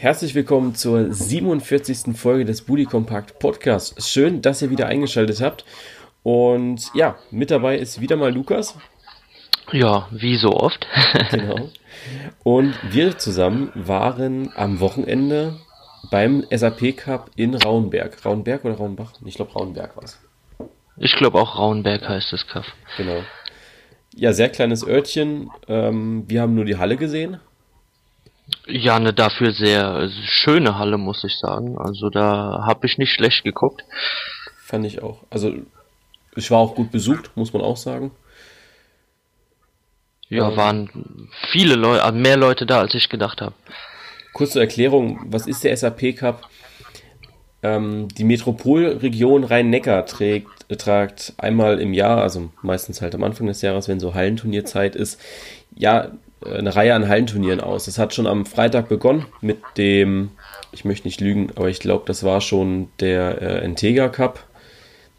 Herzlich willkommen zur 47. Folge des Bully Compact Podcasts. Schön, dass ihr wieder eingeschaltet habt. Und ja, mit dabei ist wieder mal Lukas. Ja, wie so oft. genau. Und wir zusammen waren am Wochenende beim SAP Cup in Rauenberg. Rauenberg oder Rauenbach? Ich glaube Rauenberg war es. Ich glaube auch Rauenberg heißt das Cup. Genau. Ja, sehr kleines Örtchen. Ähm, wir haben nur die Halle gesehen. Ja, eine dafür sehr schöne Halle, muss ich sagen. Also da habe ich nicht schlecht geguckt. Fand ich auch. Also ich war auch gut besucht, muss man auch sagen. Ja, ähm, waren viele Leute, also mehr Leute da, als ich gedacht habe. Kurze Erklärung, was ist der SAP Cup? Ähm, die Metropolregion Rhein-Neckar trägt, tragt einmal im Jahr, also meistens halt am Anfang des Jahres, wenn so Hallenturnierzeit ist, ja, eine Reihe an Hallenturnieren aus. Das hat schon am Freitag begonnen mit dem, ich möchte nicht lügen, aber ich glaube, das war schon der äh, Entega Cup.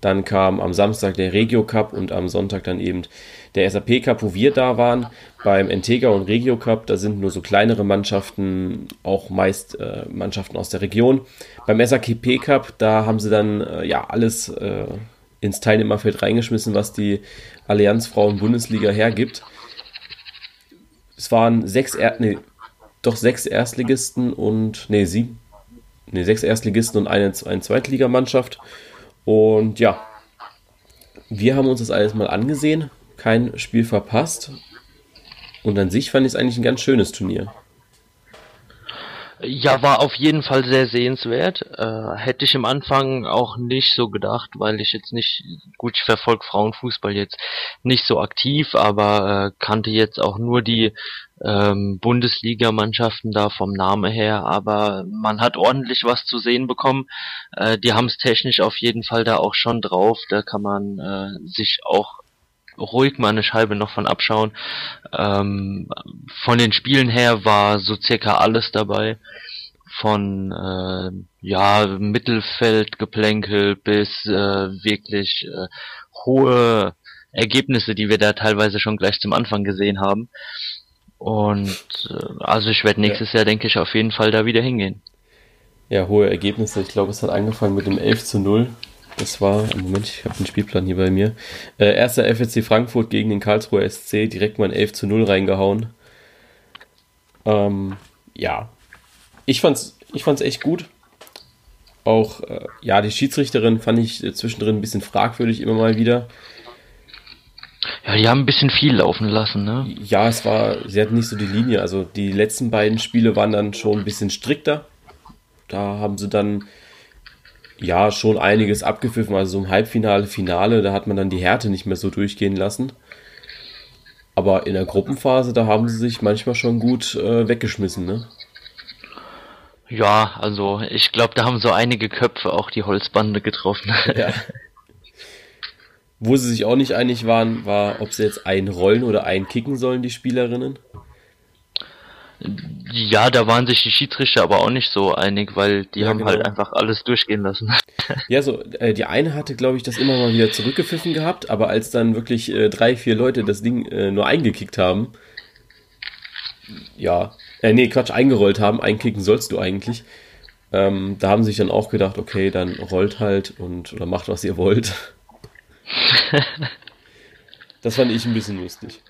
Dann kam am Samstag der Regio Cup und am Sonntag dann eben der SAP Cup, wo wir da waren. Beim Entega und Regio Cup, da sind nur so kleinere Mannschaften, auch meist äh, Mannschaften aus der Region. Beim SAP Cup, da haben sie dann äh, ja alles äh, ins Teilnehmerfeld reingeschmissen, was die Allianz Frauen Bundesliga hergibt. Es waren sechs, er nee, doch sechs Erstligisten und, nee, sieben, nee, sechs Erstligisten und eine, eine Zweitligamannschaft. Und ja, wir haben uns das alles mal angesehen, kein Spiel verpasst. Und an sich fand ich es eigentlich ein ganz schönes Turnier. Ja, war auf jeden Fall sehr sehenswert. Äh, hätte ich am Anfang auch nicht so gedacht, weil ich jetzt nicht, gut, ich verfolge Frauenfußball jetzt nicht so aktiv, aber äh, kannte jetzt auch nur die ähm, Bundesligamannschaften da vom Namen her, aber man hat ordentlich was zu sehen bekommen. Äh, die haben es technisch auf jeden Fall da auch schon drauf. Da kann man äh, sich auch ruhig mal eine Scheibe noch von abschauen. Ähm, von den Spielen her war so circa alles dabei. Von äh, ja Mittelfeldgeplänkel bis äh, wirklich äh, hohe Ergebnisse, die wir da teilweise schon gleich zum Anfang gesehen haben. Und äh, also ich werde nächstes ja. Jahr, denke ich, auf jeden Fall da wieder hingehen. Ja, hohe Ergebnisse. Ich glaube, es hat angefangen mit dem 11 zu 0 das war, Moment, ich habe den Spielplan hier bei mir. Äh, erster FSC Frankfurt gegen den Karlsruher SC, direkt mal ein 11 zu 0 reingehauen. Ähm, ja, ich fand's, ich fand's echt gut. Auch, äh, ja, die Schiedsrichterin fand ich äh, zwischendrin ein bisschen fragwürdig immer mal wieder. Ja, die haben ein bisschen viel laufen lassen, ne? Ja, es war, sie hatten nicht so die Linie. Also die letzten beiden Spiele waren dann schon ein bisschen strikter. Da haben sie dann ja schon einiges abgepfiffen. Also so im Halbfinale, Finale, da hat man dann die Härte nicht mehr so durchgehen lassen. Aber in der Gruppenphase, da haben sie sich manchmal schon gut äh, weggeschmissen, ne? Ja, also ich glaube, da haben so einige Köpfe auch die Holzbande getroffen. Ja. Wo sie sich auch nicht einig waren, war, ob sie jetzt einrollen oder einkicken sollen, die Spielerinnen. Ja, da waren sich die Schiedsrichter aber auch nicht so einig, weil die ja, haben halt genau. halt einfach alles durchgehen lassen. Ja, so, äh, die eine hatte, glaube ich, das immer mal wieder zurückgepfiffen gehabt, aber als dann wirklich äh, drei, vier Leute das Ding äh, nur eingekickt haben, ja, äh, nee, Quatsch, eingerollt haben, einkicken sollst du eigentlich, ähm, da haben sie sich dann auch gedacht, okay, dann rollt halt und oder macht, was ihr wollt. das fand ich ein bisschen lustig.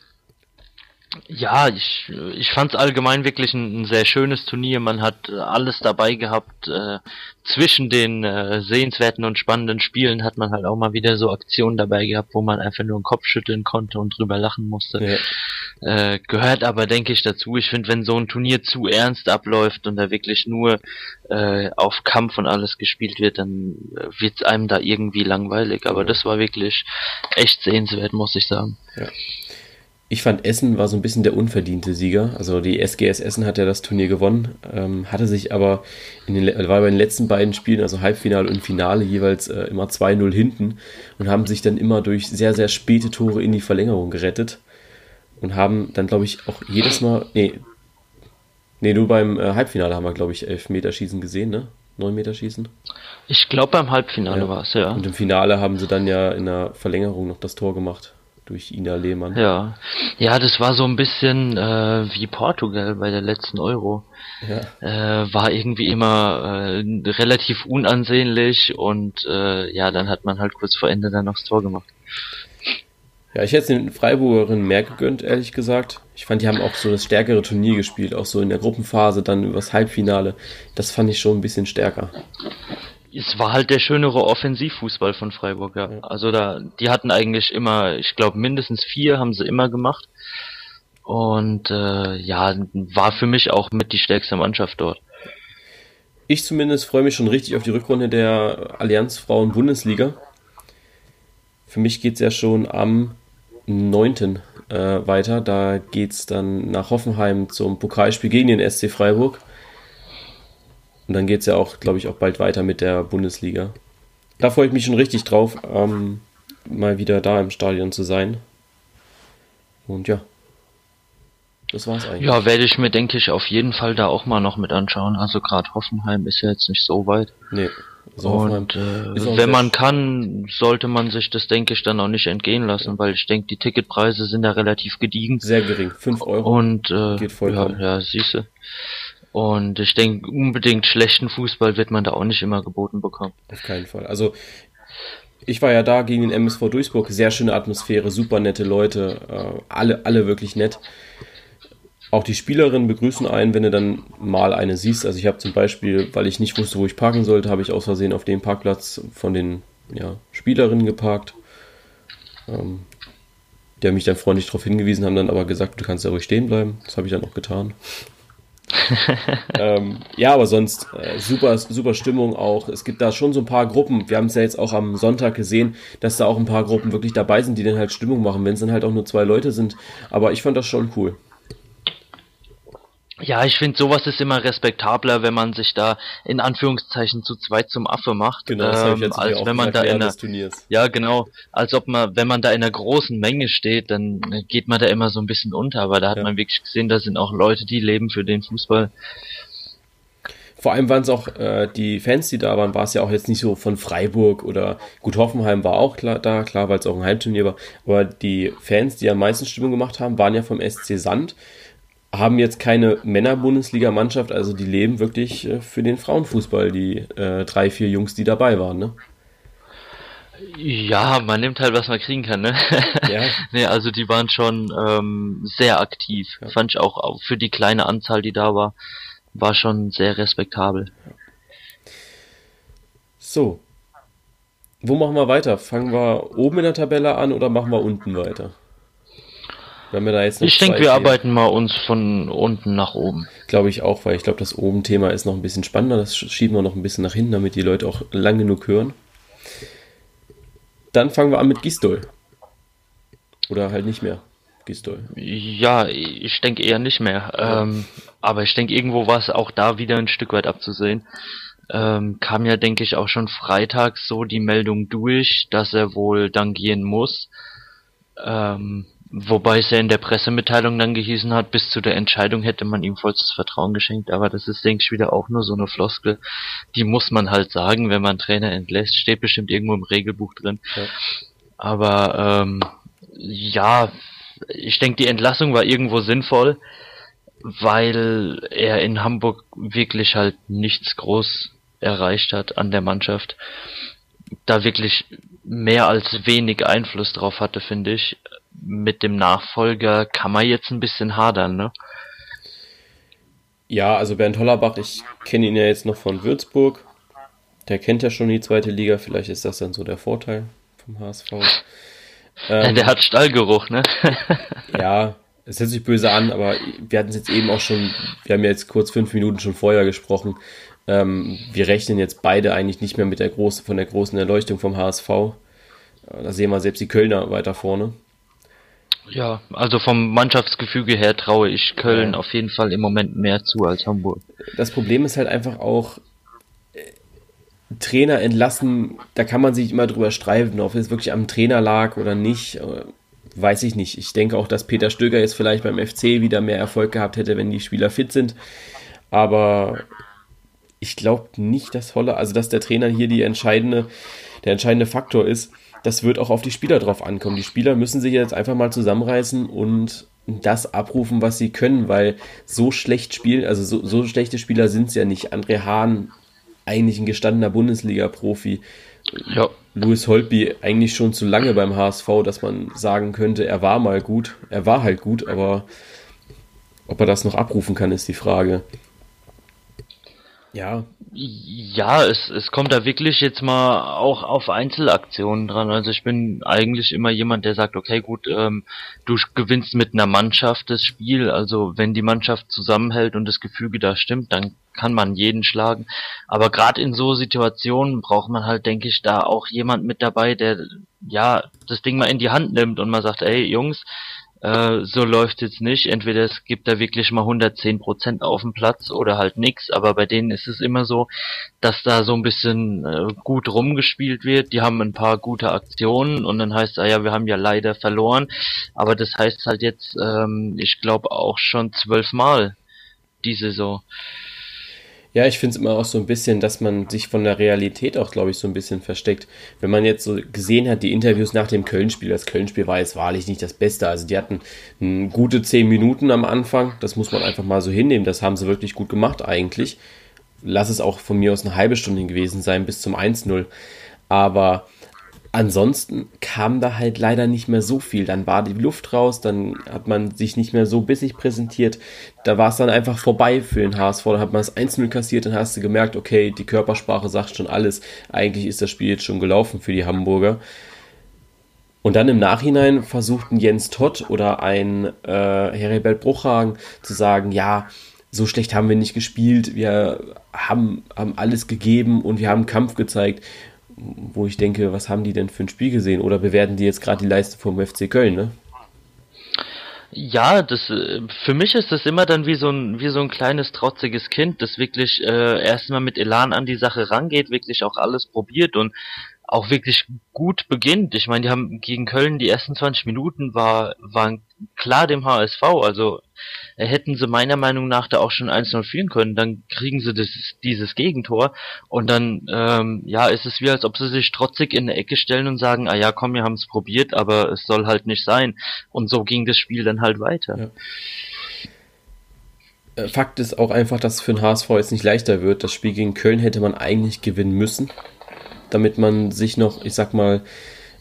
Ja, ich, ich fand es allgemein wirklich ein, ein, sehr schönes Turnier. Man hat äh, alles dabei gehabt. Äh, zwischen den äh, sehenswerten und spannenden Spielen hat man halt auch mal wieder so Aktionen dabei gehabt, wo man einfach nur den Kopf schütteln konnte und drüber lachen musste. Ja. Äh, gehört aber, denke ich, dazu. Ich finde, wenn so ein Turnier zu ernst abläuft und da wirklich nur äh, auf Kampf und alles gespielt wird, dann äh, wird's einem da irgendwie langweilig. Aber das war wirklich echt sehenswert, muss ich sagen. Ja. Ich fand Essen war so ein bisschen der unverdiente Sieger. Also die SGS Essen hat ja das Turnier gewonnen, ähm, hatte sich aber in den, war bei den letzten beiden Spielen, also Halbfinale und Finale, jeweils äh, immer 2-0 hinten und haben sich dann immer durch sehr, sehr späte Tore in die Verlängerung gerettet und haben dann, glaube ich, auch jedes Mal, nee, nee, nur beim äh, Halbfinale haben wir, glaube ich, Elfmeterschießen gesehen, ne? 9 Meter schießen. Ich glaube beim Halbfinale ja. war es, ja. Und im Finale haben sie dann ja in der Verlängerung noch das Tor gemacht. Durch Ina Lehmann. Ja, ja, das war so ein bisschen äh, wie Portugal bei der letzten Euro. Ja. Äh, war irgendwie immer äh, relativ unansehnlich und äh, ja, dann hat man halt kurz vor Ende dann noch das Tor gemacht. Ja, ich hätte den Freiburgerinnen mehr gegönnt, ehrlich gesagt. Ich fand, die haben auch so das stärkere Turnier gespielt, auch so in der Gruppenphase, dann übers Halbfinale. Das fand ich schon ein bisschen stärker. Es war halt der schönere Offensivfußball von Freiburg, ja. Also da, die hatten eigentlich immer, ich glaube mindestens vier haben sie immer gemacht. Und äh, ja, war für mich auch mit die stärkste Mannschaft dort. Ich zumindest freue mich schon richtig auf die Rückrunde der Allianz Frauen Bundesliga. Für mich geht es ja schon am 9. Äh, weiter. Da geht es dann nach Hoffenheim zum Pokalspiel gegen den SC Freiburg. Und dann geht es ja auch, glaube ich, auch bald weiter mit der Bundesliga. Da freue ich mich schon richtig drauf, ähm, mal wieder da im Stadion zu sein. Und ja, das war's eigentlich. Ja, werde ich mir, denke ich, auf jeden Fall da auch mal noch mit anschauen. Also gerade Hoffenheim ist ja jetzt nicht so weit. Nee. Also und äh, wenn man kann, sollte man sich das, denke ich, dann auch nicht entgehen lassen, ja. weil ich denke, die Ticketpreise sind da relativ gediegen. Sehr gering, 5 Euro. Und äh, geht voll. Ja, ja siehste. Und ich denke, unbedingt schlechten Fußball wird man da auch nicht immer geboten bekommen. Auf keinen Fall. Also ich war ja da gegen den MSV Duisburg, sehr schöne Atmosphäre, super nette Leute, äh, alle, alle wirklich nett. Auch die Spielerinnen begrüßen einen, wenn du dann mal eine siehst. Also ich habe zum Beispiel, weil ich nicht wusste, wo ich parken sollte, habe ich aus Versehen auf dem Parkplatz von den ja, Spielerinnen geparkt. Ähm, die haben mich dann freundlich darauf hingewiesen, haben dann aber gesagt, du kannst ja ruhig stehen bleiben. Das habe ich dann auch getan. Ähm, ja, aber sonst äh, super, super Stimmung auch. Es gibt da schon so ein paar Gruppen. Wir haben es ja jetzt auch am Sonntag gesehen, dass da auch ein paar Gruppen wirklich dabei sind, die dann halt Stimmung machen, wenn es dann halt auch nur zwei Leute sind. Aber ich fand das schon cool. Ja, ich finde, sowas ist immer respektabler, wenn man sich da in Anführungszeichen zu zweit zum Affe macht. Genau, das ähm, ich jetzt als wenn man da in einer, Ja, genau. Als ob man, wenn man da in einer großen Menge steht, dann geht man da immer so ein bisschen unter. Aber da hat ja. man wirklich gesehen, da sind auch Leute, die leben für den Fußball. Vor allem waren es auch äh, die Fans, die da waren, war es ja auch jetzt nicht so von Freiburg oder gut, Hoffenheim war auch klar, da, klar, weil es auch ein Heimturnier war. Aber die Fans, die am meisten Stimmung gemacht haben, waren ja vom SC Sand haben jetzt keine Männer-Bundesliga-Mannschaft, also die leben wirklich äh, für den Frauenfußball, die äh, drei, vier Jungs, die dabei waren, ne? Ja, man nimmt halt, was man kriegen kann, ne? Ja. nee, also die waren schon ähm, sehr aktiv. Ja. Fand ich auch, auch für die kleine Anzahl, die da war, war schon sehr respektabel. So. Wo machen wir weiter? Fangen wir oben in der Tabelle an oder machen wir unten weiter? Wenn wir da jetzt ich denke, wir hier. arbeiten mal uns von unten nach oben. Glaube ich auch, weil ich glaube, das oben-Thema ist noch ein bisschen spannender. Das schieben wir noch ein bisschen nach hinten, damit die Leute auch lang genug hören. Dann fangen wir an mit Gistol. Oder halt nicht mehr. Gistol. Ja, ich denke eher nicht mehr. Ja. Ähm, aber ich denke, irgendwo war es auch da wieder ein Stück weit abzusehen. Ähm, kam ja, denke ich, auch schon freitags so die Meldung durch, dass er wohl dann gehen muss. Ähm, Wobei es ja in der Pressemitteilung dann gehießen hat, bis zu der Entscheidung hätte man ihm vollstes Vertrauen geschenkt, aber das ist, denke ich, wieder auch nur so eine Floskel. Die muss man halt sagen, wenn man Trainer entlässt, steht bestimmt irgendwo im Regelbuch drin. Ja. Aber ähm, ja, ich denke, die Entlassung war irgendwo sinnvoll, weil er in Hamburg wirklich halt nichts groß erreicht hat an der Mannschaft. Da wirklich mehr als wenig Einfluss drauf hatte, finde ich mit dem Nachfolger kann man jetzt ein bisschen hadern, ne? Ja, also Bernd Hollerbach, ich kenne ihn ja jetzt noch von Würzburg. Der kennt ja schon die zweite Liga, vielleicht ist das dann so der Vorteil vom HSV. Ähm, der hat Stallgeruch, ne? ja, es hört sich böse an, aber wir hatten es jetzt eben auch schon, wir haben ja jetzt kurz fünf Minuten schon vorher gesprochen. Ähm, wir rechnen jetzt beide eigentlich nicht mehr mit der großen, von der großen Erleuchtung vom HSV. Da sehen wir selbst die Kölner weiter vorne. Ja, also vom Mannschaftsgefüge her traue ich Köln ja. auf jeden Fall im Moment mehr zu als Hamburg. Das Problem ist halt einfach auch, äh, Trainer entlassen, da kann man sich immer drüber streiten, ob es wirklich am Trainer lag oder nicht. Äh, weiß ich nicht. Ich denke auch, dass Peter Stöger jetzt vielleicht beim FC wieder mehr Erfolg gehabt hätte, wenn die Spieler fit sind. Aber ich glaube nicht, dass Holler, also dass der Trainer hier die entscheidende, der entscheidende Faktor ist. Das wird auch auf die Spieler drauf ankommen. Die Spieler müssen sich jetzt einfach mal zusammenreißen und das abrufen, was sie können, weil so schlecht spielen, also so, so schlechte Spieler sind es ja nicht. André Hahn, eigentlich ein gestandener Bundesliga-Profi. Ja. Louis Holtby eigentlich schon zu lange beim HSV, dass man sagen könnte, er war mal gut. Er war halt gut, aber ob er das noch abrufen kann, ist die Frage. Ja. Ja, es, es kommt da wirklich jetzt mal auch auf Einzelaktionen dran. Also ich bin eigentlich immer jemand, der sagt, okay, gut, ähm, du gewinnst mit einer Mannschaft das Spiel. Also wenn die Mannschaft zusammenhält und das Gefüge da stimmt, dann kann man jeden schlagen. Aber gerade in so Situationen braucht man halt, denke ich, da auch jemand mit dabei, der ja das Ding mal in die Hand nimmt und mal sagt, ey Jungs, äh, so läuft jetzt nicht. Entweder es gibt da wirklich mal 110 Prozent auf dem Platz oder halt nix. Aber bei denen ist es immer so, dass da so ein bisschen äh, gut rumgespielt wird. Die haben ein paar gute Aktionen und dann heißt, ah ja, wir haben ja leider verloren. Aber das heißt halt jetzt, ähm, ich glaube auch schon zwölfmal die Saison. Ja, ich finde es immer auch so ein bisschen, dass man sich von der Realität auch, glaube ich, so ein bisschen versteckt. Wenn man jetzt so gesehen hat, die Interviews nach dem Köln-Spiel, das Köln-Spiel war jetzt wahrlich nicht das Beste. Also die hatten gute zehn Minuten am Anfang, das muss man einfach mal so hinnehmen. Das haben sie wirklich gut gemacht eigentlich. Lass es auch von mir aus eine halbe Stunde gewesen sein bis zum 1-0. Aber ansonsten kam da halt leider nicht mehr so viel. Dann war die Luft raus, dann hat man sich nicht mehr so bissig präsentiert. Da war es dann einfach vorbei für den HSV. Da hat man das 1-0 kassiert, dann hast du gemerkt, okay, die Körpersprache sagt schon alles. Eigentlich ist das Spiel jetzt schon gelaufen für die Hamburger. Und dann im Nachhinein versuchten Jens Todd oder ein äh, Heribert Bruchhagen zu sagen, ja, so schlecht haben wir nicht gespielt, wir haben, haben alles gegeben und wir haben Kampf gezeigt wo ich denke, was haben die denn für ein Spiel gesehen? Oder bewerten die jetzt gerade die Leistung vom FC Köln, ne? Ja, das äh, für mich ist das immer dann wie so ein wie so ein kleines trotziges Kind, das wirklich äh, erstmal mit Elan an die Sache rangeht, wirklich auch alles probiert und auch wirklich gut beginnt. Ich meine, die haben gegen Köln die ersten 20 Minuten war waren klar dem HSV, also hätten sie meiner Meinung nach da auch schon 1-0 führen können, dann kriegen sie das, dieses Gegentor und dann ja, ja, ist es wie als ob sie sich trotzig in eine Ecke stellen und sagen, ah ja, komm, wir haben es probiert, aber es soll halt nicht sein. Und so ging das Spiel dann halt weiter. Ja. Äh, Fakt ist auch einfach, dass es für den HSV jetzt nicht leichter wird. Das Spiel gegen Köln hätte man eigentlich gewinnen müssen damit man sich noch, ich sag mal,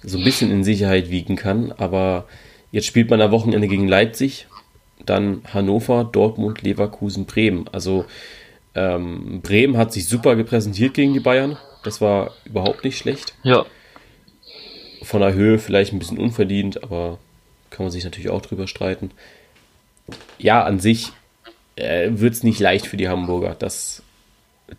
so ein bisschen in Sicherheit wiegen kann. Aber jetzt spielt man am Wochenende gegen Leipzig, dann Hannover, Dortmund, Leverkusen, Bremen. Also ähm, Bremen hat sich super gepräsentiert gegen die Bayern. Das war überhaupt nicht schlecht. Ja. Von der Höhe vielleicht ein bisschen unverdient, aber kann man sich natürlich auch drüber streiten. Ja, an sich äh, wird es nicht leicht für die Hamburger, das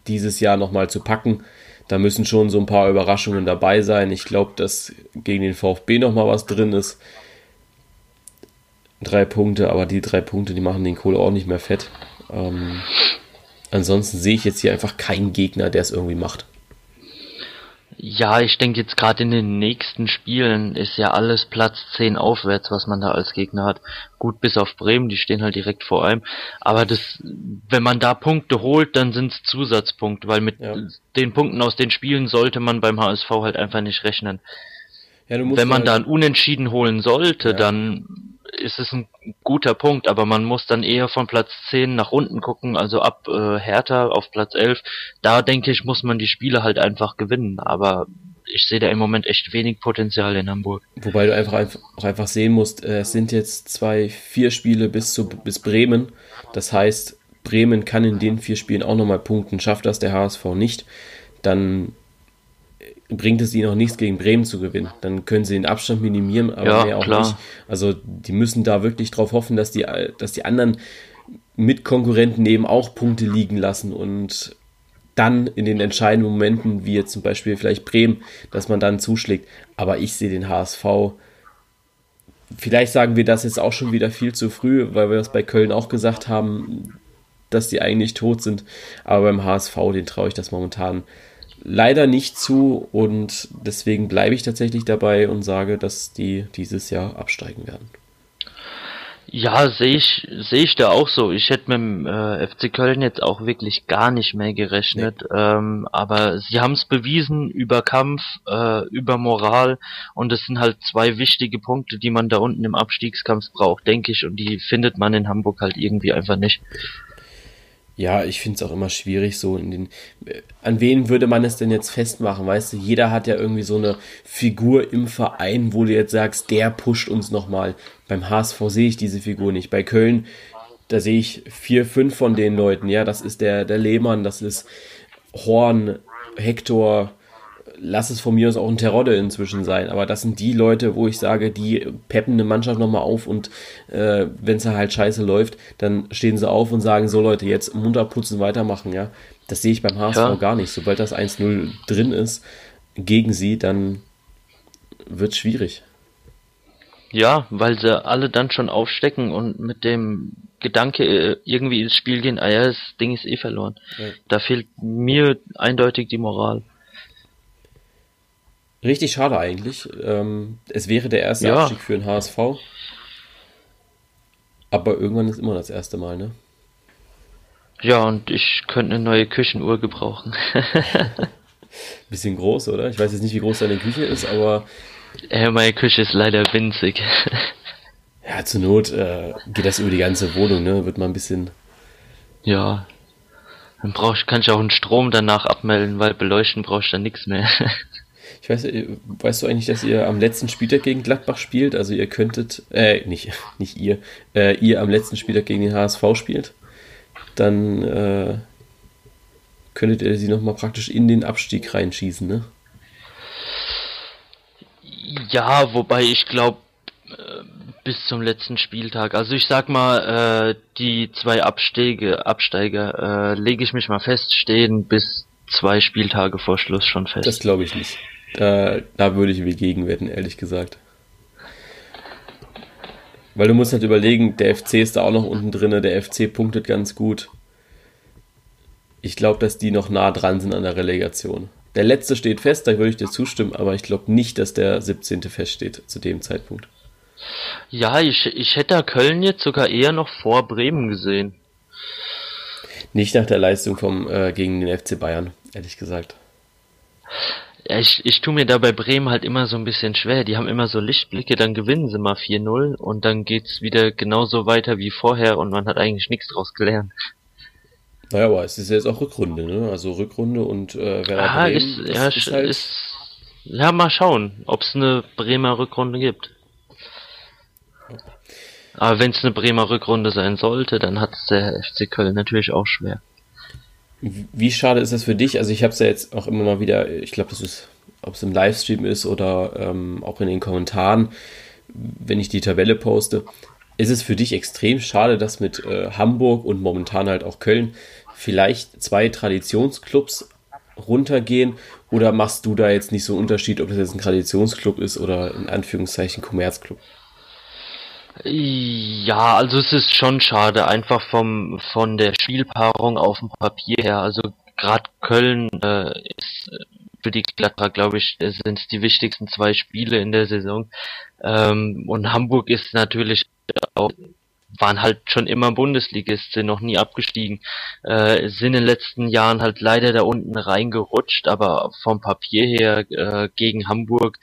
dieses Jahr nochmal zu packen da müssen schon so ein paar Überraschungen dabei sein. Ich glaube, dass gegen den VfB nochmal was drin ist. Drei Punkte, aber die drei Punkte, die machen den Kohle auch nicht mehr fett. Ähm, ansonsten sehe ich jetzt hier einfach keinen Gegner, der es irgendwie macht. Ja, ich denke jetzt gerade in den nächsten Spielen ist ja alles Platz 10 aufwärts, was man da als Gegner hat. Gut, bis auf Bremen, die stehen halt direkt vor einem. Aber das, wenn man da Punkte holt, dann sind es Zusatzpunkte, weil mit ja. den Punkten aus den Spielen sollte man beim HSV halt einfach nicht rechnen. Ja, wenn man halt da ein Unentschieden holen sollte, ja. dann ist es ein guter Punkt, aber man muss dann eher von Platz 10 nach unten gucken, also ab äh, Hertha auf Platz 11. Da denke ich, muss man die Spiele halt einfach gewinnen, aber ich sehe da im Moment echt wenig Potenzial in Hamburg. Wobei du einfach, auch einfach sehen musst, äh, es sind jetzt zwei, vier Spiele bis zu bis Bremen. Das heißt, Bremen kann in den vier Spielen auch nochmal punkten. Schafft das der HSV nicht, dann bringt es ihnen auch nichts, gegen Bremen zu gewinnen. Dann können sie den Abstand minimieren, aber ja, mehr auch klar. nicht. Also die müssen da wirklich drauf hoffen, dass die, dass die anderen Mitkonkurrenten eben auch Punkte liegen lassen und dann in den entscheidenden Momenten, wie jetzt zum Beispiel vielleicht Bremen, dass man dann zuschlägt. Aber ich sehe den HSV. Vielleicht sagen wir das jetzt auch schon wieder viel zu früh, weil wir das bei Köln auch gesagt haben, dass die eigentlich tot sind. Aber beim HSV, den traue ich das momentan leider nicht zu und deswegen bleibe ich tatsächlich dabei und sage, dass die dieses Jahr absteigen werden. Ja, sehe ich, sehe ich da auch so. Ich hätte mit dem äh, FC Köln jetzt auch wirklich gar nicht mehr gerechnet. Nee. Ähm, aber sie haben es bewiesen über Kampf, äh, über Moral und es sind halt zwei wichtige Punkte, die man da unten im Abstiegskampf braucht, denke ich. Und die findet man in Hamburg halt irgendwie einfach nicht. Ja, ich finde es auch immer schwierig, so in den. Äh, an wen würde man es denn jetzt festmachen? Weißt du, jeder hat ja irgendwie so eine Figur im Verein, wo du jetzt sagst, der pusht uns nochmal. Beim HSV sehe ich diese Figur nicht. Bei Köln, da sehe ich vier, fünf von den Leuten. Ja, das ist der, der Lehmann, das ist Horn, Hector, lass es von mir aus auch ein Terodde inzwischen sein, aber das sind die Leute, wo ich sage, die peppen eine Mannschaft nochmal auf und äh, wenn es halt scheiße läuft, dann stehen sie auf und sagen, so Leute, jetzt munter putzen, weitermachen, ja. Das sehe ich beim HSV ja. gar nicht. Sobald das 1-0 drin ist gegen sie, dann wird es schwierig. Ja, weil sie alle dann schon aufstecken und mit dem Gedanke äh, irgendwie ins Spiel gehen, ah ja, das Ding ist eh verloren. Ja. Da fehlt mir eindeutig die Moral. Richtig schade eigentlich. Ähm, es wäre der erste ja. Abstieg für den HSV. Aber irgendwann ist immer das erste Mal, ne? Ja, und ich könnte eine neue Küchenuhr gebrauchen. Bisschen groß, oder? Ich weiß jetzt nicht, wie groß deine Küche ist, aber. Ja, meine Küche ist leider winzig. ja, zur Not äh, geht das über die ganze Wohnung, ne? Wird mal ein bisschen. Ja. Dann brauch ich, kann ich auch einen Strom danach abmelden, weil beleuchten brauche ich dann nichts mehr. Ich weiß, äh, weißt du eigentlich, dass ihr am letzten Spieltag gegen Gladbach spielt? Also ihr könntet, äh, nicht, nicht ihr, äh, ihr am letzten Spieltag gegen den HSV spielt. Dann äh, könntet ihr sie nochmal praktisch in den Abstieg reinschießen, ne? Ja, wobei ich glaube, äh, bis zum letzten Spieltag. Also ich sag mal, äh, die zwei Abstiege, Absteiger, äh, lege ich mich mal fest, stehen bis zwei Spieltage vor Schluss schon fest. Das glaube ich nicht. Da, da würde ich mir gegenwetten, ehrlich gesagt. Weil du musst halt überlegen, der FC ist da auch noch unten drin, der FC punktet ganz gut. Ich glaube, dass die noch nah dran sind an der Relegation. Der letzte steht fest, da würde ich dir zustimmen, aber ich glaube nicht, dass der 17. feststeht zu dem Zeitpunkt. Ja, ich, ich hätte Köln jetzt sogar eher noch vor Bremen gesehen. Nicht nach der Leistung vom, äh, gegen den FC Bayern, ehrlich gesagt. Ja, ich, ich tue mir da bei Bremen halt immer so ein bisschen schwer. Die haben immer so Lichtblicke, dann gewinnen sie mal 4-0 und dann geht's wieder genauso weiter wie vorher und man hat eigentlich nichts draus gelernt. Naja, aber es ist jetzt auch Rückrunde, ne? Also Rückrunde und äh, Werder ah, Bremen, ist, ja, ist, halt ist, ja, mal schauen, ob es eine Bremer Rückrunde gibt. Aber wenn es eine Bremer Rückrunde sein sollte, dann hat der FC Köln natürlich auch schwer. Wie schade ist das für dich? Also ich habe es ja jetzt auch immer mal wieder, ich glaube, das ist, ob es im Livestream ist oder ähm, auch in den Kommentaren, wenn ich die Tabelle poste, ist es für dich extrem schade, dass mit äh, Hamburg und momentan halt auch Köln vielleicht zwei Traditionsclubs runtergehen oder machst du da jetzt nicht so einen Unterschied, ob das jetzt ein Traditionsclub ist oder in Anführungszeichen Kommerzclub? Ja, also es ist schon schade, einfach vom von der Spielpaarung auf dem Papier her. Also gerade Köln äh, ist äh, für die Gladbach, glaube ich, sind es die wichtigsten zwei Spiele in der Saison. Ähm, und Hamburg ist natürlich auch waren halt schon immer Bundesligist, sind noch nie abgestiegen, äh, sind in den letzten Jahren halt leider da unten reingerutscht, aber vom Papier her äh, gegen Hamburg,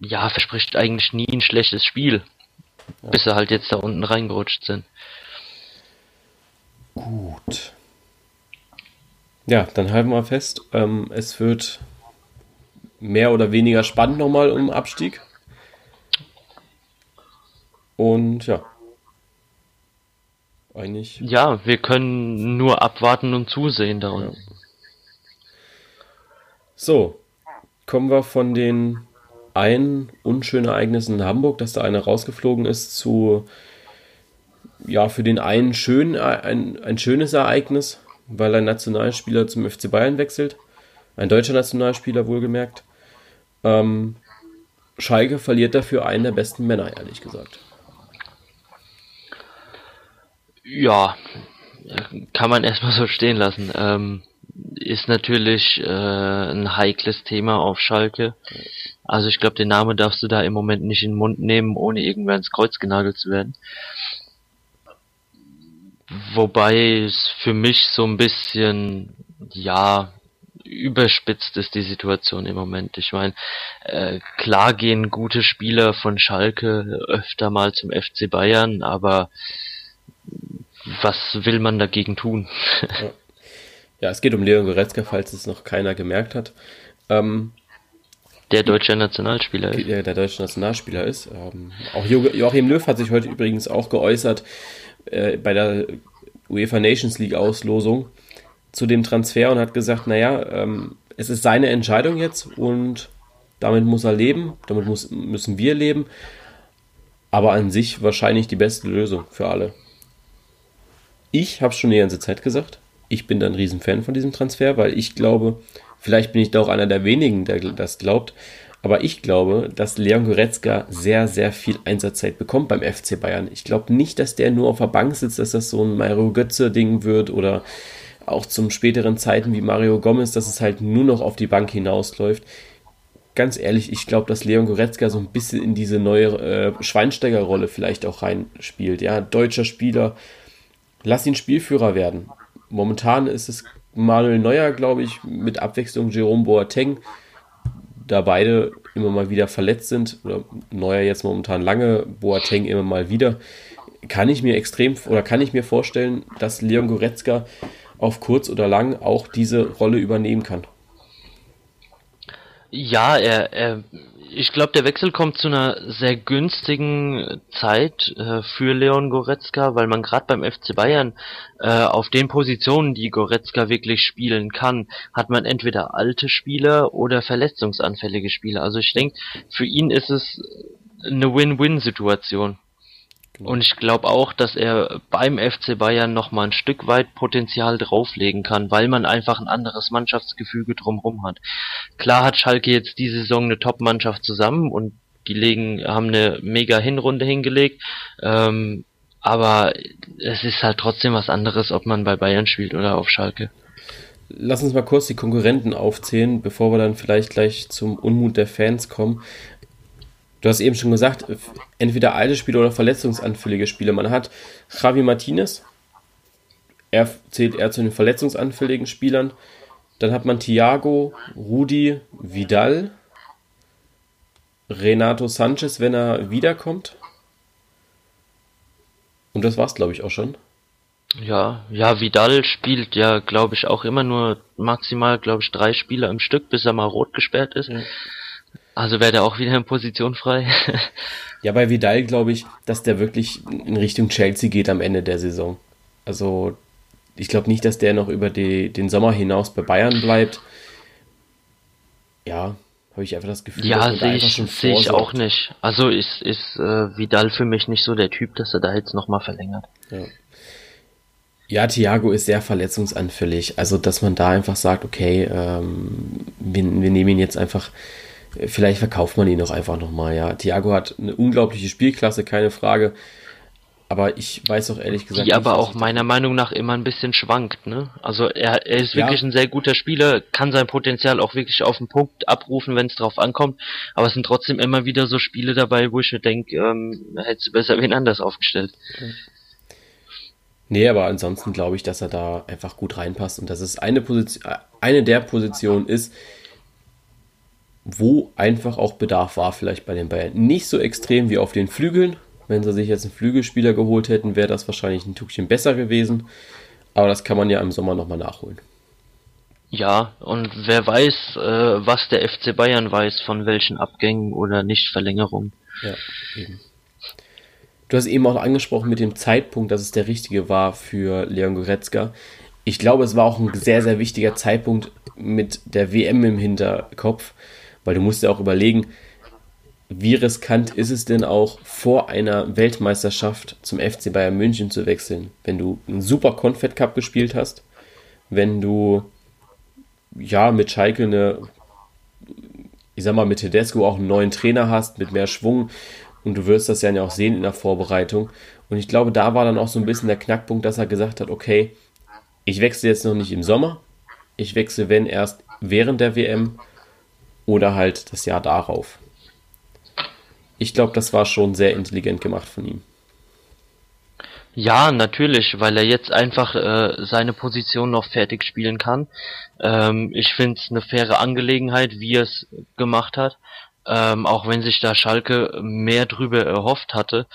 ja, verspricht eigentlich nie ein schlechtes Spiel. Ja. Bis sie halt jetzt da unten reingerutscht sind. Gut. Ja, dann halten wir fest, ähm, es wird mehr oder weniger spannend nochmal um Abstieg. Und ja. Eigentlich. Ja, wir können nur abwarten und zusehen da unten. Ja. So, kommen wir von den ein unschönes Ereignis in Hamburg, dass da einer rausgeflogen ist, zu ja, für den einen schön, ein, ein schönes Ereignis, weil ein Nationalspieler zum FC Bayern wechselt. Ein deutscher Nationalspieler wohlgemerkt. Ähm, Schalke verliert dafür einen der besten Männer, ehrlich gesagt. Ja, kann man erstmal so stehen lassen. Ähm, ist natürlich äh, ein heikles Thema auf Schalke. Also ich glaube, den Namen darfst du da im Moment nicht in den Mund nehmen, ohne irgendwann ins Kreuz genagelt zu werden. Wobei es für mich so ein bisschen, ja, überspitzt ist die Situation im Moment. Ich meine, äh, klar gehen gute Spieler von Schalke öfter mal zum FC Bayern, aber was will man dagegen tun? ja. ja, es geht um Leon Goretzka, falls es noch keiner gemerkt hat. Ähm, der deutsche Nationalspieler ist. Der, der deutsche Nationalspieler ist. Ähm, auch Joachim Löw hat sich heute übrigens auch geäußert äh, bei der UEFA Nations League Auslosung zu dem Transfer und hat gesagt, naja, ähm, es ist seine Entscheidung jetzt und damit muss er leben, damit muss, müssen wir leben, aber an sich wahrscheinlich die beste Lösung für alle. Ich habe schon die ganze Zeit gesagt, ich bin da ein Riesenfan von diesem Transfer, weil ich glaube, vielleicht bin ich da auch einer der wenigen, der das glaubt, aber ich glaube, dass Leon Goretzka sehr, sehr viel Einsatzzeit bekommt beim FC Bayern. Ich glaube nicht, dass der nur auf der Bank sitzt, dass das so ein Mario Götze-Ding wird oder auch zum späteren Zeiten wie Mario Gomez, dass es halt nur noch auf die Bank hinausläuft. Ganz ehrlich, ich glaube, dass Leon Goretzka so ein bisschen in diese neue äh, Schweinsteiger-Rolle vielleicht auch reinspielt. Ja, deutscher Spieler, lass ihn Spielführer werden. Momentan ist es Manuel Neuer, glaube ich, mit Abwechslung Jerome Boateng, da beide immer mal wieder verletzt sind, oder Neuer jetzt momentan lange, Boateng immer mal wieder, kann ich mir extrem oder kann ich mir vorstellen, dass Leon Goretzka auf kurz oder lang auch diese Rolle übernehmen kann. Ja, er, er ich glaube, der Wechsel kommt zu einer sehr günstigen Zeit äh, für Leon Goretzka, weil man gerade beim FC Bayern äh, auf den Positionen, die Goretzka wirklich spielen kann, hat man entweder alte Spieler oder verletzungsanfällige Spieler. Also ich denke, für ihn ist es eine Win-Win-Situation. Genau. Und ich glaube auch, dass er beim FC Bayern noch mal ein Stück weit Potenzial drauflegen kann, weil man einfach ein anderes Mannschaftsgefüge drumherum hat. Klar hat Schalke jetzt diese Saison eine Top-Mannschaft zusammen und die legen, haben eine mega Hinrunde hingelegt. Ähm, aber es ist halt trotzdem was anderes, ob man bei Bayern spielt oder auf Schalke. Lass uns mal kurz die Konkurrenten aufzählen, bevor wir dann vielleicht gleich zum Unmut der Fans kommen. Du hast eben schon gesagt, entweder alte Spieler oder verletzungsanfällige Spieler. Man hat Javi Martinez, er zählt eher zu den verletzungsanfälligen Spielern. Dann hat man Thiago, Rudi, Vidal, Renato Sanchez, wenn er wiederkommt. Und das war's, glaube ich, auch schon. Ja, ja, Vidal spielt ja, glaube ich, auch immer nur maximal, glaube ich, drei Spieler im Stück, bis er mal rot gesperrt ist. Ja. Also wäre der auch wieder in Position frei. ja, bei Vidal glaube ich, dass der wirklich in Richtung Chelsea geht am Ende der Saison. Also ich glaube nicht, dass der noch über die, den Sommer hinaus bei Bayern bleibt. Ja, habe ich einfach das Gefühl, ja, sehe ich, seh ich auch nicht. Also ist, ist äh, Vidal für mich nicht so der Typ, dass er da jetzt nochmal verlängert. Ja. Ja, Thiago ist sehr verletzungsanfällig. Also, dass man da einfach sagt, okay, ähm, wir, wir nehmen ihn jetzt einfach Vielleicht verkauft man ihn auch einfach nochmal, ja. Thiago hat eine unglaubliche Spielklasse, keine Frage. Aber ich weiß auch ehrlich gesagt. Die nicht, aber auch meiner Meinung nach immer ein bisschen schwankt, ne? Also er, er ist wirklich ja. ein sehr guter Spieler, kann sein Potenzial auch wirklich auf den Punkt abrufen, wenn es drauf ankommt. Aber es sind trotzdem immer wieder so Spiele dabei, wo ich mir denke, ähm, hättest du besser wen anders aufgestellt. Nee, aber ansonsten glaube ich, dass er da einfach gut reinpasst und dass es eine Position, eine der Positionen ist, wo einfach auch Bedarf war, vielleicht bei den Bayern. Nicht so extrem wie auf den Flügeln. Wenn sie sich jetzt einen Flügelspieler geholt hätten, wäre das wahrscheinlich ein Tuckchen besser gewesen. Aber das kann man ja im Sommer nochmal nachholen. Ja, und wer weiß, äh, was der FC Bayern weiß, von welchen Abgängen oder Nichtverlängerungen. Ja, eben. Du hast eben auch angesprochen mit dem Zeitpunkt, dass es der richtige war für Leon Goretzka. Ich glaube, es war auch ein sehr, sehr wichtiger Zeitpunkt mit der WM im Hinterkopf, weil du musst ja auch überlegen, wie riskant ist es denn auch vor einer Weltmeisterschaft zum FC Bayern München zu wechseln, wenn du einen super Confed Cup gespielt hast, wenn du ja mit Schalke eine, ich sag mal mit Tedesco auch einen neuen Trainer hast, mit mehr Schwung und du wirst das ja auch sehen in der Vorbereitung. Und ich glaube, da war dann auch so ein bisschen der Knackpunkt, dass er gesagt hat, okay, ich wechsle jetzt noch nicht im Sommer, ich wechsle wenn erst während der WM oder halt das Jahr darauf. Ich glaube, das war schon sehr intelligent gemacht von ihm. Ja, natürlich, weil er jetzt einfach äh, seine Position noch fertig spielen kann. Ähm, ich finde es eine faire Angelegenheit, wie er es gemacht hat. Ähm, auch wenn sich da Schalke mehr drüber erhofft hatte.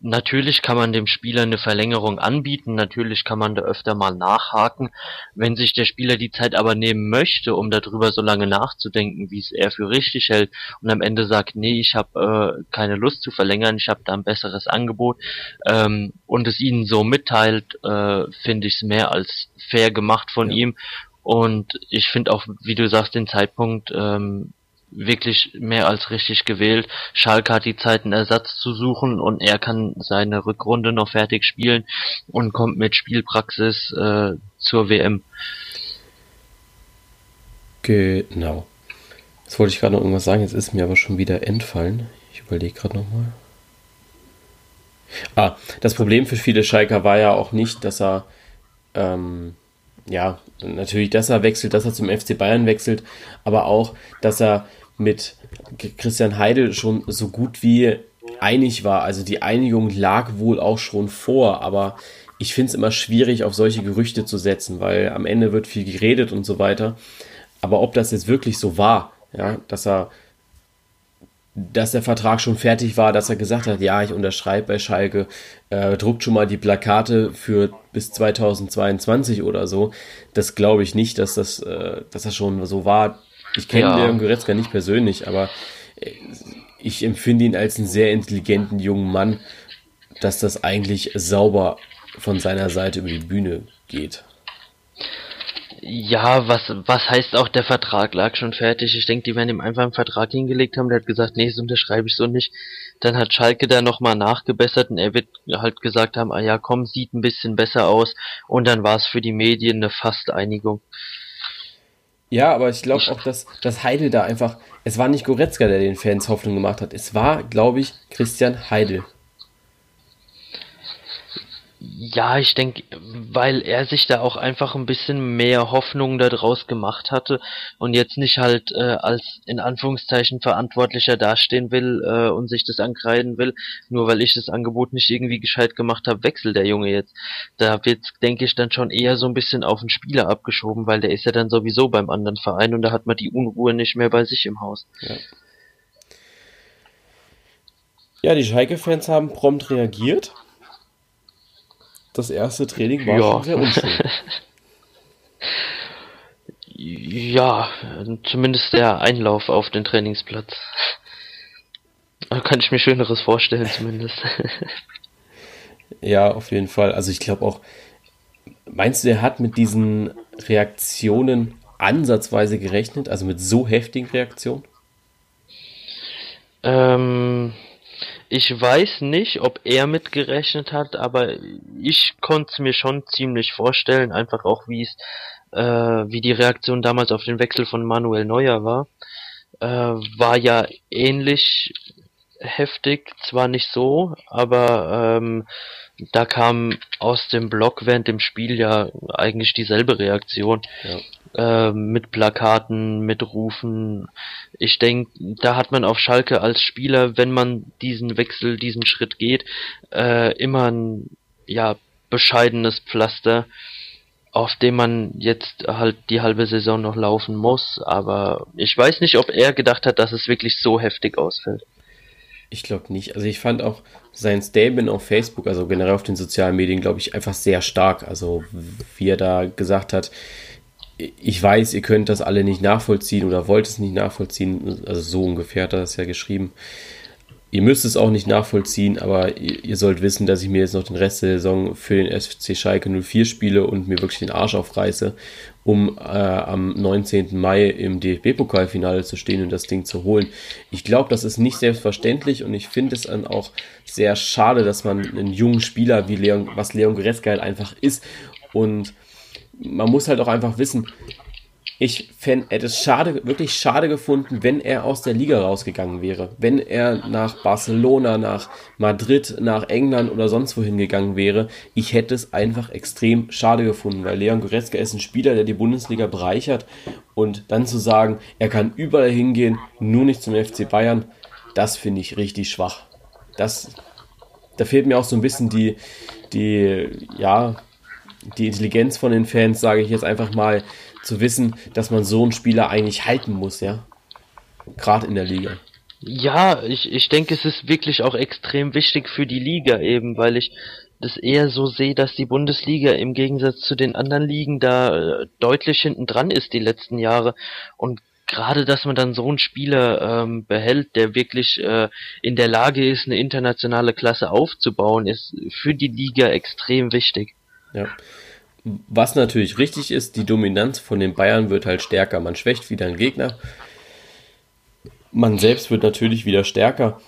Natürlich kann man dem Spieler eine Verlängerung anbieten, natürlich kann man da öfter mal nachhaken. Wenn sich der Spieler die Zeit aber nehmen möchte, um darüber so lange nachzudenken, wie es er für richtig hält, und am Ende sagt, nee, ich habe äh, keine Lust zu verlängern, ich habe da ein besseres Angebot, ähm, und es ihnen so mitteilt, äh, finde ich es mehr als fair gemacht von ihm. Und ich finde auch, wie du sagst, den Zeitpunkt ähm, wirklich mehr als richtig gewählt. Schalke hat die Zeit, einen Ersatz zu suchen und er kann seine Rückrunde noch fertig spielen und kommt mit Spielpraxis äh, zur WM. Genau. Jetzt wollte ich gerade noch irgendwas sagen, jetzt ist mir aber schon wieder entfallen. Ich überlege gerade nochmal. Ah, das Problem für viele Schalker war ja auch nicht, dass er, ähm, ja, natürlich, dass er wechselt, dass er zum FC Bayern wechselt, aber auch, dass er mit Christian Heidel schon so gut wie einig war. Also die Einigung lag wohl auch schon vor, aber ich finde es immer schwierig, auf solche Gerüchte zu setzen, weil am Ende wird viel geredet und so weiter. Aber ob das jetzt wirklich so war, ja, dass er, dass der Vertrag schon fertig war, dass er gesagt hat, ja, ich unterschreibe bei Schalke, äh, druckt schon mal die Plakate für bis 2022 oder so, das glaube ich nicht, dass das, äh, dass das schon so war. Ich kenne ja. Leon Goretzka nicht persönlich, aber äh, ich empfinde ihn als einen sehr intelligenten jungen Mann, dass das eigentlich sauber von seiner Seite über die Bühne geht. Ja, was, was heißt auch, der Vertrag lag schon fertig. Ich denke, die werden ihm einfach einen Vertrag hingelegt haben. Der hat gesagt, nee, das unterschreibe ich so nicht. Dann hat Schalke da nochmal nachgebessert und er wird halt gesagt haben, ah ja, komm, sieht ein bisschen besser aus. Und dann war es für die Medien eine Fast-Einigung. Ja, aber ich glaube auch, dass, dass Heidel da einfach. Es war nicht Goretzka, der den Fans Hoffnung gemacht hat. Es war, glaube ich, Christian Heidel. Ja, ich denke, weil er sich da auch einfach ein bisschen mehr Hoffnung daraus gemacht hatte und jetzt nicht halt äh, als in Anführungszeichen Verantwortlicher dastehen will äh, und sich das ankreiden will, nur weil ich das Angebot nicht irgendwie gescheit gemacht habe, wechselt der Junge jetzt. Da wird, denke ich, dann schon eher so ein bisschen auf den Spieler abgeschoben, weil der ist ja dann sowieso beim anderen Verein und da hat man die Unruhe nicht mehr bei sich im Haus. Ja. Ja, die Schalke-Fans haben prompt reagiert das erste Training war ja. schon sehr unschön. ja, zumindest der Einlauf auf den Trainingsplatz. Da kann ich mir Schöneres vorstellen, zumindest. ja, auf jeden Fall. Also ich glaube auch, meinst du, er hat mit diesen Reaktionen ansatzweise gerechnet? Also mit so heftigen Reaktionen? Ähm, ich weiß nicht, ob er mitgerechnet hat, aber ich konnte es mir schon ziemlich vorstellen, einfach auch wie es, äh, wie die Reaktion damals auf den Wechsel von Manuel Neuer war. Äh, war ja ähnlich heftig, zwar nicht so, aber ähm, da kam aus dem Block während dem Spiel ja eigentlich dieselbe Reaktion. Ja. Äh, mit Plakaten, mit Rufen. Ich denke, da hat man auf Schalke als Spieler, wenn man diesen Wechsel, diesen Schritt geht, äh, immer ein ja, bescheidenes Pflaster, auf dem man jetzt halt die halbe Saison noch laufen muss. Aber ich weiß nicht, ob er gedacht hat, dass es wirklich so heftig ausfällt. Ich glaube nicht. Also ich fand auch sein Statement auf Facebook, also generell auf den sozialen Medien, glaube ich, einfach sehr stark. Also wie er da gesagt hat, ich weiß, ihr könnt das alle nicht nachvollziehen oder wollt es nicht nachvollziehen. Also so ungefähr hat er das ja geschrieben. Ihr müsst es auch nicht nachvollziehen, aber ihr, ihr, sollt wissen, dass ich mir jetzt noch den Rest der Saison für den FC Schalke 04 spiele und mir wirklich den Arsch aufreiße, um äh, am 19. Mai im DFB-Pokalfinale zu stehen und das Ding zu holen. Ich glaube, das ist nicht selbstverständlich und ich finde es dann auch sehr schade, dass man einen jungen Spieler wie Leon, was Leon Goretzka halt einfach ist und man muss halt auch einfach wissen, ich hätte es schade, wirklich schade gefunden, wenn er aus der Liga rausgegangen wäre. Wenn er nach Barcelona, nach Madrid, nach England oder sonst wohin gegangen wäre. Ich hätte es einfach extrem schade gefunden, weil Leon Goretzka ist ein Spieler, der die Bundesliga bereichert. Und dann zu sagen, er kann überall hingehen, nur nicht zum FC Bayern, das finde ich richtig schwach. Das, da fehlt mir auch so ein bisschen die, die, ja, die Intelligenz von den Fans, sage ich jetzt einfach mal, zu wissen, dass man so einen Spieler eigentlich halten muss, ja. Gerade in der Liga. Ja, ich, ich denke, es ist wirklich auch extrem wichtig für die Liga eben, weil ich das eher so sehe, dass die Bundesliga im Gegensatz zu den anderen Ligen da äh, deutlich hinten dran ist die letzten Jahre und gerade, dass man dann so einen Spieler ähm, behält, der wirklich äh, in der Lage ist, eine internationale Klasse aufzubauen, ist für die Liga extrem wichtig. Ja. Was natürlich richtig ist, die Dominanz von den Bayern wird halt stärker. Man schwächt wieder einen Gegner. Man selbst wird natürlich wieder stärker.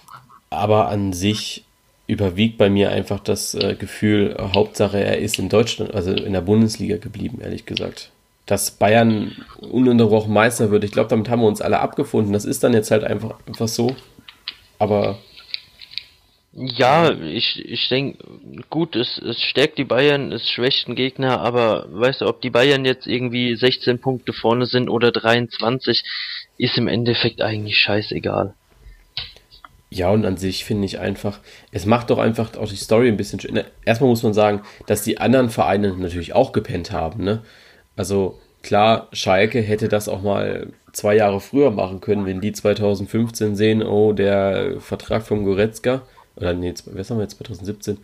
Aber an sich überwiegt bei mir einfach das äh, Gefühl, Hauptsache er ist in Deutschland, also in der Bundesliga geblieben, ehrlich gesagt. Dass Bayern ununterbrochen Meister wird, ich glaube, damit haben wir uns alle abgefunden. Das ist dann jetzt halt einfach, einfach so. Aber ja, ich, ich denke, gut, es, es stärkt die Bayern, es schwächt den Gegner, aber weißt du, ob die Bayern jetzt irgendwie 16 Punkte vorne sind oder 23, ist im Endeffekt eigentlich scheißegal. Ja, und an sich finde ich einfach, es macht doch einfach auch die Story ein bisschen schön. Erstmal muss man sagen, dass die anderen Vereine natürlich auch gepennt haben, ne? Also klar, Schalke hätte das auch mal zwei Jahre früher machen können, wenn die 2015 sehen, oh, der Vertrag vom Goretzka oder nee, was haben wir jetzt, 2017?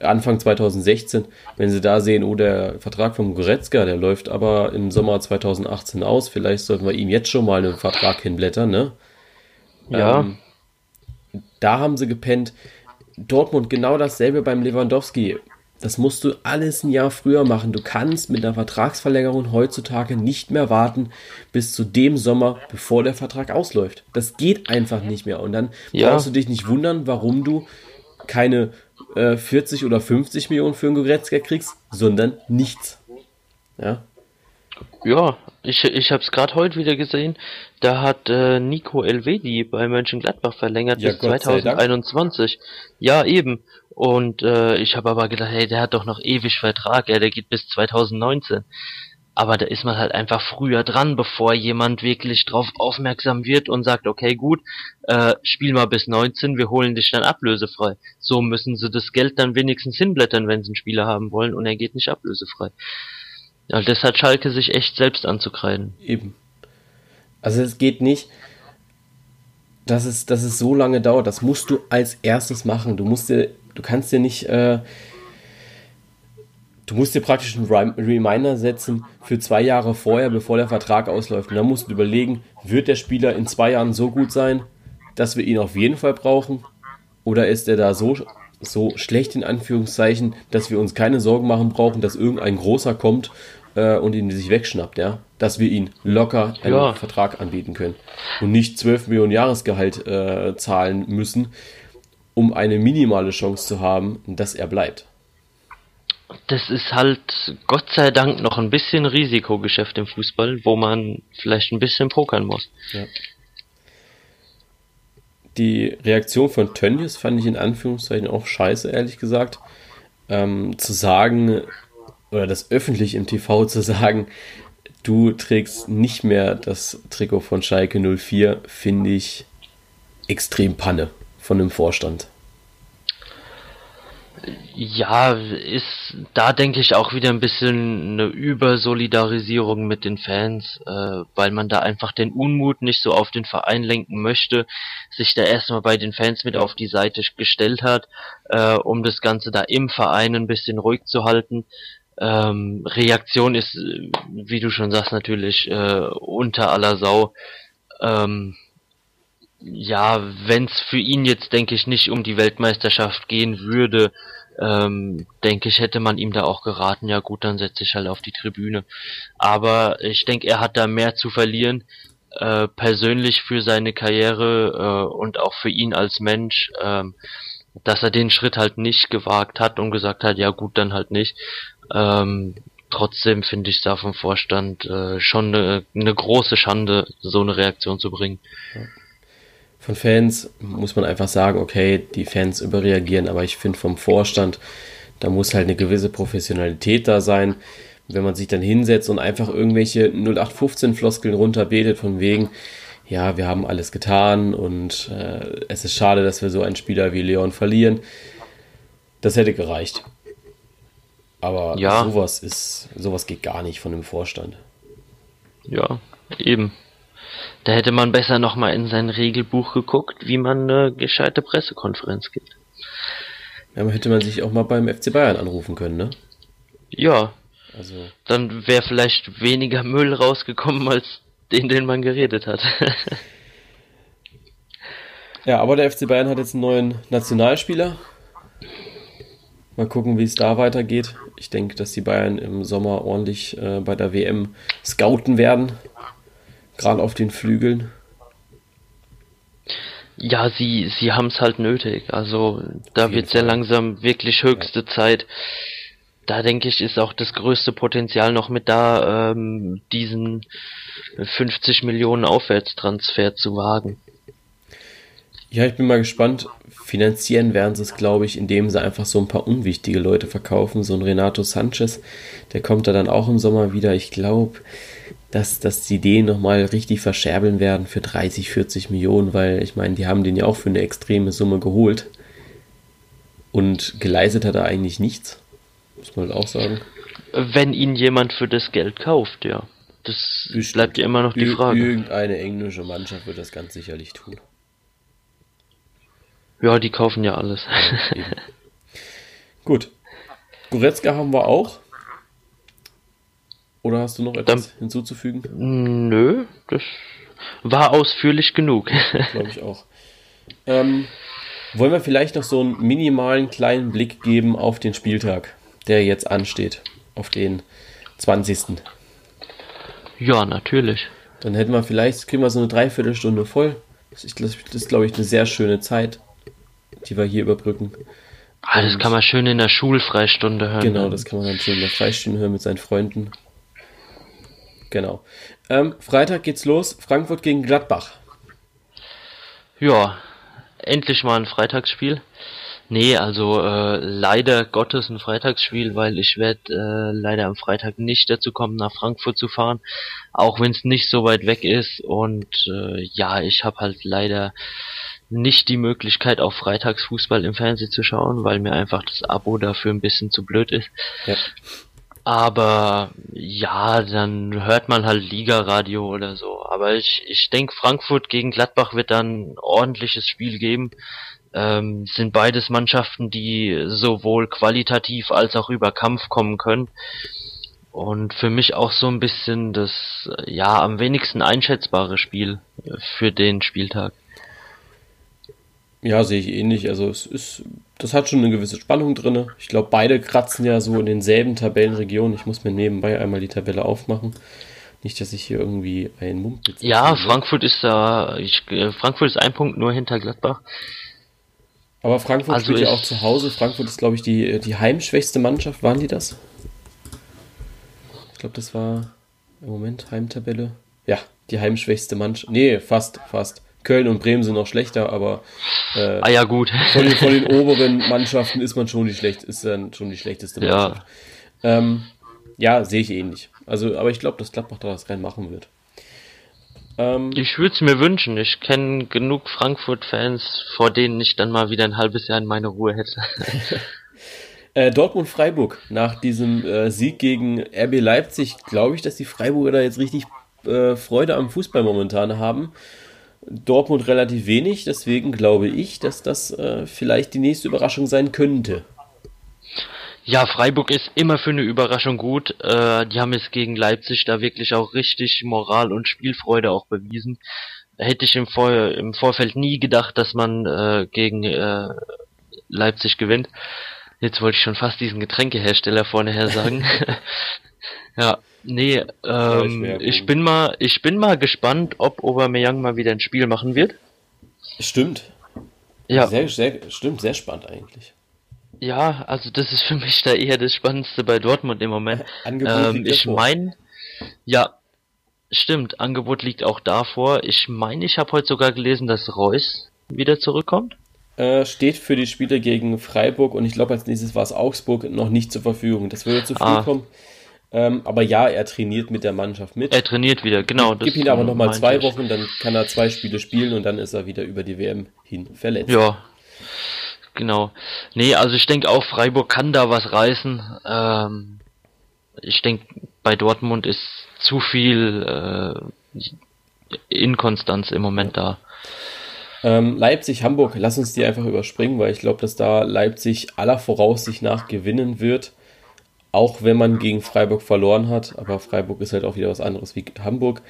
Anfang 2016, wenn sie da sehen, oh, der Vertrag vom Goretzka, der läuft aber im Sommer 2018 aus, vielleicht sollten wir ihm jetzt schon mal einen Vertrag hinblättern, ne? Ja. Ähm, da haben sie gepennt. Dortmund genau dasselbe beim Lewandowski. Das musst du alles ein Jahr früher machen. Du kannst mit einer Vertragsverlängerung heutzutage nicht mehr warten bis zu dem Sommer, bevor der Vertrag ausläuft. Das geht einfach nicht mehr. Und dann ja. brauchst du dich nicht wundern, warum du keine äh, 40 oder 50 Millionen für einen Goretzka kriegst, sondern nichts. Ja. Ja, ich, ich habe es gerade heute wieder gesehen. Da hat äh, Nico Elvedi bei Mönchengladbach verlängert ja, bis Gott 2021. Ja, eben. Und äh, ich habe aber gedacht, hey, der hat doch noch ewig Vertrag, ja, der geht bis 2019. Aber da ist man halt einfach früher dran, bevor jemand wirklich drauf aufmerksam wird und sagt, okay, gut, äh, spiel mal bis 19, wir holen dich dann ablösefrei. So müssen sie das Geld dann wenigstens hinblättern, wenn sie einen Spieler haben wollen und er geht nicht ablösefrei. Ja, das hat Schalke sich echt selbst anzukreiden. Eben. Also es geht nicht, dass es, dass es so lange dauert. Das musst du als erstes machen. Du musst dir du kannst dir nicht, äh, du musst dir praktisch einen Reminder setzen für zwei Jahre vorher, bevor der Vertrag ausläuft. Und dann musst du überlegen, wird der Spieler in zwei Jahren so gut sein, dass wir ihn auf jeden Fall brauchen? Oder ist er da so, so schlecht in Anführungszeichen, dass wir uns keine Sorgen machen brauchen, dass irgendein großer kommt äh, und ihn sich wegschnappt, ja? Dass wir ihn locker einen ja. Vertrag anbieten können und nicht 12 Millionen Jahresgehalt äh, zahlen müssen, um eine minimale Chance zu haben, dass er bleibt. Das ist halt Gott sei Dank noch ein bisschen Risikogeschäft im Fußball, wo man vielleicht ein bisschen pokern muss. Ja. Die Reaktion von Tönnies fand ich in Anführungszeichen auch scheiße, ehrlich gesagt. Ähm, zu sagen, oder das öffentlich im TV zu sagen, du trägst nicht mehr das Trikot von Schalke 04, finde ich extrem Panne von dem Vorstand. Ja, ist da denke ich auch wieder ein bisschen eine Übersolidarisierung mit den Fans, äh, weil man da einfach den Unmut nicht so auf den Verein lenken möchte, sich da erstmal bei den Fans mit auf die Seite gestellt hat, äh, um das Ganze da im Verein ein bisschen ruhig zu halten. Ähm, Reaktion ist, wie du schon sagst, natürlich äh, unter aller Sau. Ähm, ja, wenn es für ihn jetzt, denke ich, nicht um die Weltmeisterschaft gehen würde, ähm, denke ich, hätte man ihm da auch geraten, ja gut, dann setze ich halt auf die Tribüne. Aber ich denke, er hat da mehr zu verlieren, äh, persönlich für seine Karriere äh, und auch für ihn als Mensch, äh, dass er den Schritt halt nicht gewagt hat und gesagt hat, ja gut, dann halt nicht. Ähm, trotzdem finde ich da vom Vorstand äh, schon eine, eine große Schande, so eine Reaktion zu bringen. Von Fans muss man einfach sagen, okay, die Fans überreagieren, aber ich finde vom Vorstand, da muss halt eine gewisse Professionalität da sein. Wenn man sich dann hinsetzt und einfach irgendwelche 0815-Floskeln runterbetet, von wegen, ja, wir haben alles getan und äh, es ist schade, dass wir so einen Spieler wie Leon verlieren. Das hätte gereicht. Aber ja. sowas ist, sowas geht gar nicht von dem Vorstand. Ja, eben. Da hätte man besser nochmal in sein Regelbuch geguckt, wie man eine gescheite Pressekonferenz gibt. Ja, hätte man sich auch mal beim FC Bayern anrufen können, ne? Ja. Also. Dann wäre vielleicht weniger Müll rausgekommen als den, den man geredet hat. ja, aber der FC Bayern hat jetzt einen neuen Nationalspieler. Mal gucken, wie es da weitergeht. Ich denke, dass die Bayern im Sommer ordentlich äh, bei der WM scouten werden. Gerade auf den Flügeln. Ja, sie, sie haben es halt nötig. Also da wird sehr langsam wirklich höchste ja. Zeit. Da denke ich, ist auch das größte Potenzial noch mit da, ähm, diesen 50 Millionen Aufwärtstransfer zu wagen. Ja, ich bin mal gespannt. Finanzieren werden sie es, glaube ich, indem sie einfach so ein paar unwichtige Leute verkaufen. So ein Renato Sanchez, der kommt da dann auch im Sommer wieder. Ich glaube, dass, dass die den nochmal richtig verscherbeln werden für 30, 40 Millionen, weil ich meine, die haben den ja auch für eine extreme Summe geholt. Und geleistet hat er eigentlich nichts. Muss man halt auch sagen. Wenn ihn jemand für das Geld kauft, ja. Das Bestimmt. bleibt ja immer noch die Frage. Irgendeine englische Mannschaft wird das ganz sicherlich tun. Ja, die kaufen ja alles. Gut. Goretzka haben wir auch. Oder hast du noch etwas Dann, hinzuzufügen? Nö, das war ausführlich genug. Glaube ich auch. Ähm, wollen wir vielleicht noch so einen minimalen kleinen Blick geben auf den Spieltag, der jetzt ansteht, auf den 20. Ja, natürlich. Dann hätten wir vielleicht, kriegen wir so eine Dreiviertelstunde voll. Das ist, das ist glaube ich, eine sehr schöne Zeit, die wir hier überbrücken. Ah, das kann man schön in der Schulfreistunde hören. Genau, das kann man dann schön in der Freistunde hören mit seinen Freunden. Genau. Ähm, Freitag geht's los. Frankfurt gegen Gladbach. Ja, endlich mal ein Freitagsspiel. Nee, also äh, leider Gottes ein Freitagsspiel, weil ich werde äh, leider am Freitag nicht dazu kommen, nach Frankfurt zu fahren, auch wenn es nicht so weit weg ist. Und äh, ja, ich habe halt leider nicht die Möglichkeit, auf Freitagsfußball im Fernsehen zu schauen, weil mir einfach das Abo dafür ein bisschen zu blöd ist. Ja. Aber ja, dann hört man halt Liga-Radio oder so. Aber ich, ich denke, Frankfurt gegen Gladbach wird dann ein ordentliches Spiel geben ähm, sind beides Mannschaften, die sowohl qualitativ als auch über Kampf kommen können. Und für mich auch so ein bisschen das, ja, am wenigsten einschätzbare Spiel für den Spieltag. Ja, sehe ich ähnlich. Also es ist, das hat schon eine gewisse Spannung drin. Ich glaube, beide kratzen ja so in denselben Tabellenregionen. Ich muss mir nebenbei einmal die Tabelle aufmachen. Nicht, dass ich hier irgendwie einen Mumpitz. Ja, Frankfurt ist da, ich, äh, Frankfurt ist ein Punkt nur hinter Gladbach. Aber Frankfurt also spielt ja auch zu Hause. Frankfurt ist, glaube ich, die, die heimschwächste Mannschaft. Waren die das? Ich glaube, das war im Moment Heimtabelle. Ja, die heimschwächste Mannschaft. Nee, fast, fast. Köln und Bremen sind noch schlechter, aber äh, ah ja gut. Von den, von den oberen Mannschaften ist man schon die schlecht, ist dann schon die schlechteste Mannschaft. Ja, ähm, ja sehe ich ähnlich. Also, aber ich glaube, dass Gladbach da was rein machen wird. Ähm, ich würde es mir wünschen. Ich kenne genug Frankfurt-Fans, vor denen ich dann mal wieder ein halbes Jahr in meine Ruhe hätte. äh, Dortmund-Freiburg. Nach diesem äh, Sieg gegen RB Leipzig glaube ich, dass die Freiburger da jetzt richtig äh, Freude am Fußball momentan haben. Dortmund relativ wenig, deswegen glaube ich, dass das äh, vielleicht die nächste Überraschung sein könnte. Ja, Freiburg ist immer für eine Überraschung gut. Äh, die haben es gegen Leipzig da wirklich auch richtig Moral und Spielfreude auch bewiesen. Hätte ich im, Vor im Vorfeld nie gedacht, dass man äh, gegen äh, Leipzig gewinnt. Jetzt wollte ich schon fast diesen Getränkehersteller vorne her sagen. ja, nee, ähm, ich bin mal, ich bin mal gespannt, ob Aubameyang mal wieder ein Spiel machen wird. Stimmt. Ja. Sehr, sehr, stimmt, sehr spannend eigentlich. Ja, also das ist für mich da eher das Spannendste bei Dortmund im Moment. ähm, ich meine, ja, stimmt, Angebot liegt auch davor. Ich meine, ich habe heute sogar gelesen, dass Reus wieder zurückkommt. Äh, steht für die Spiele gegen Freiburg und ich glaube als nächstes war es Augsburg noch nicht zur Verfügung. Das würde zu früh ah. kommen. Ähm, aber ja, er trainiert mit der Mannschaft mit. Er trainiert wieder, genau. Gib ihn aber nochmal zwei Wochen, dann kann er zwei Spiele spielen und dann ist er wieder über die WM hin verletzt. Ja, genau. Nee, also ich denke auch, Freiburg kann da was reißen. Ähm, ich denke, bei Dortmund ist zu viel äh, Inkonstanz im Moment da. Ähm, Leipzig-Hamburg, lass uns die einfach überspringen, weil ich glaube, dass da Leipzig aller Voraussicht nach gewinnen wird. Auch wenn man gegen Freiburg verloren hat. Aber Freiburg ist halt auch wieder was anderes wie Hamburg.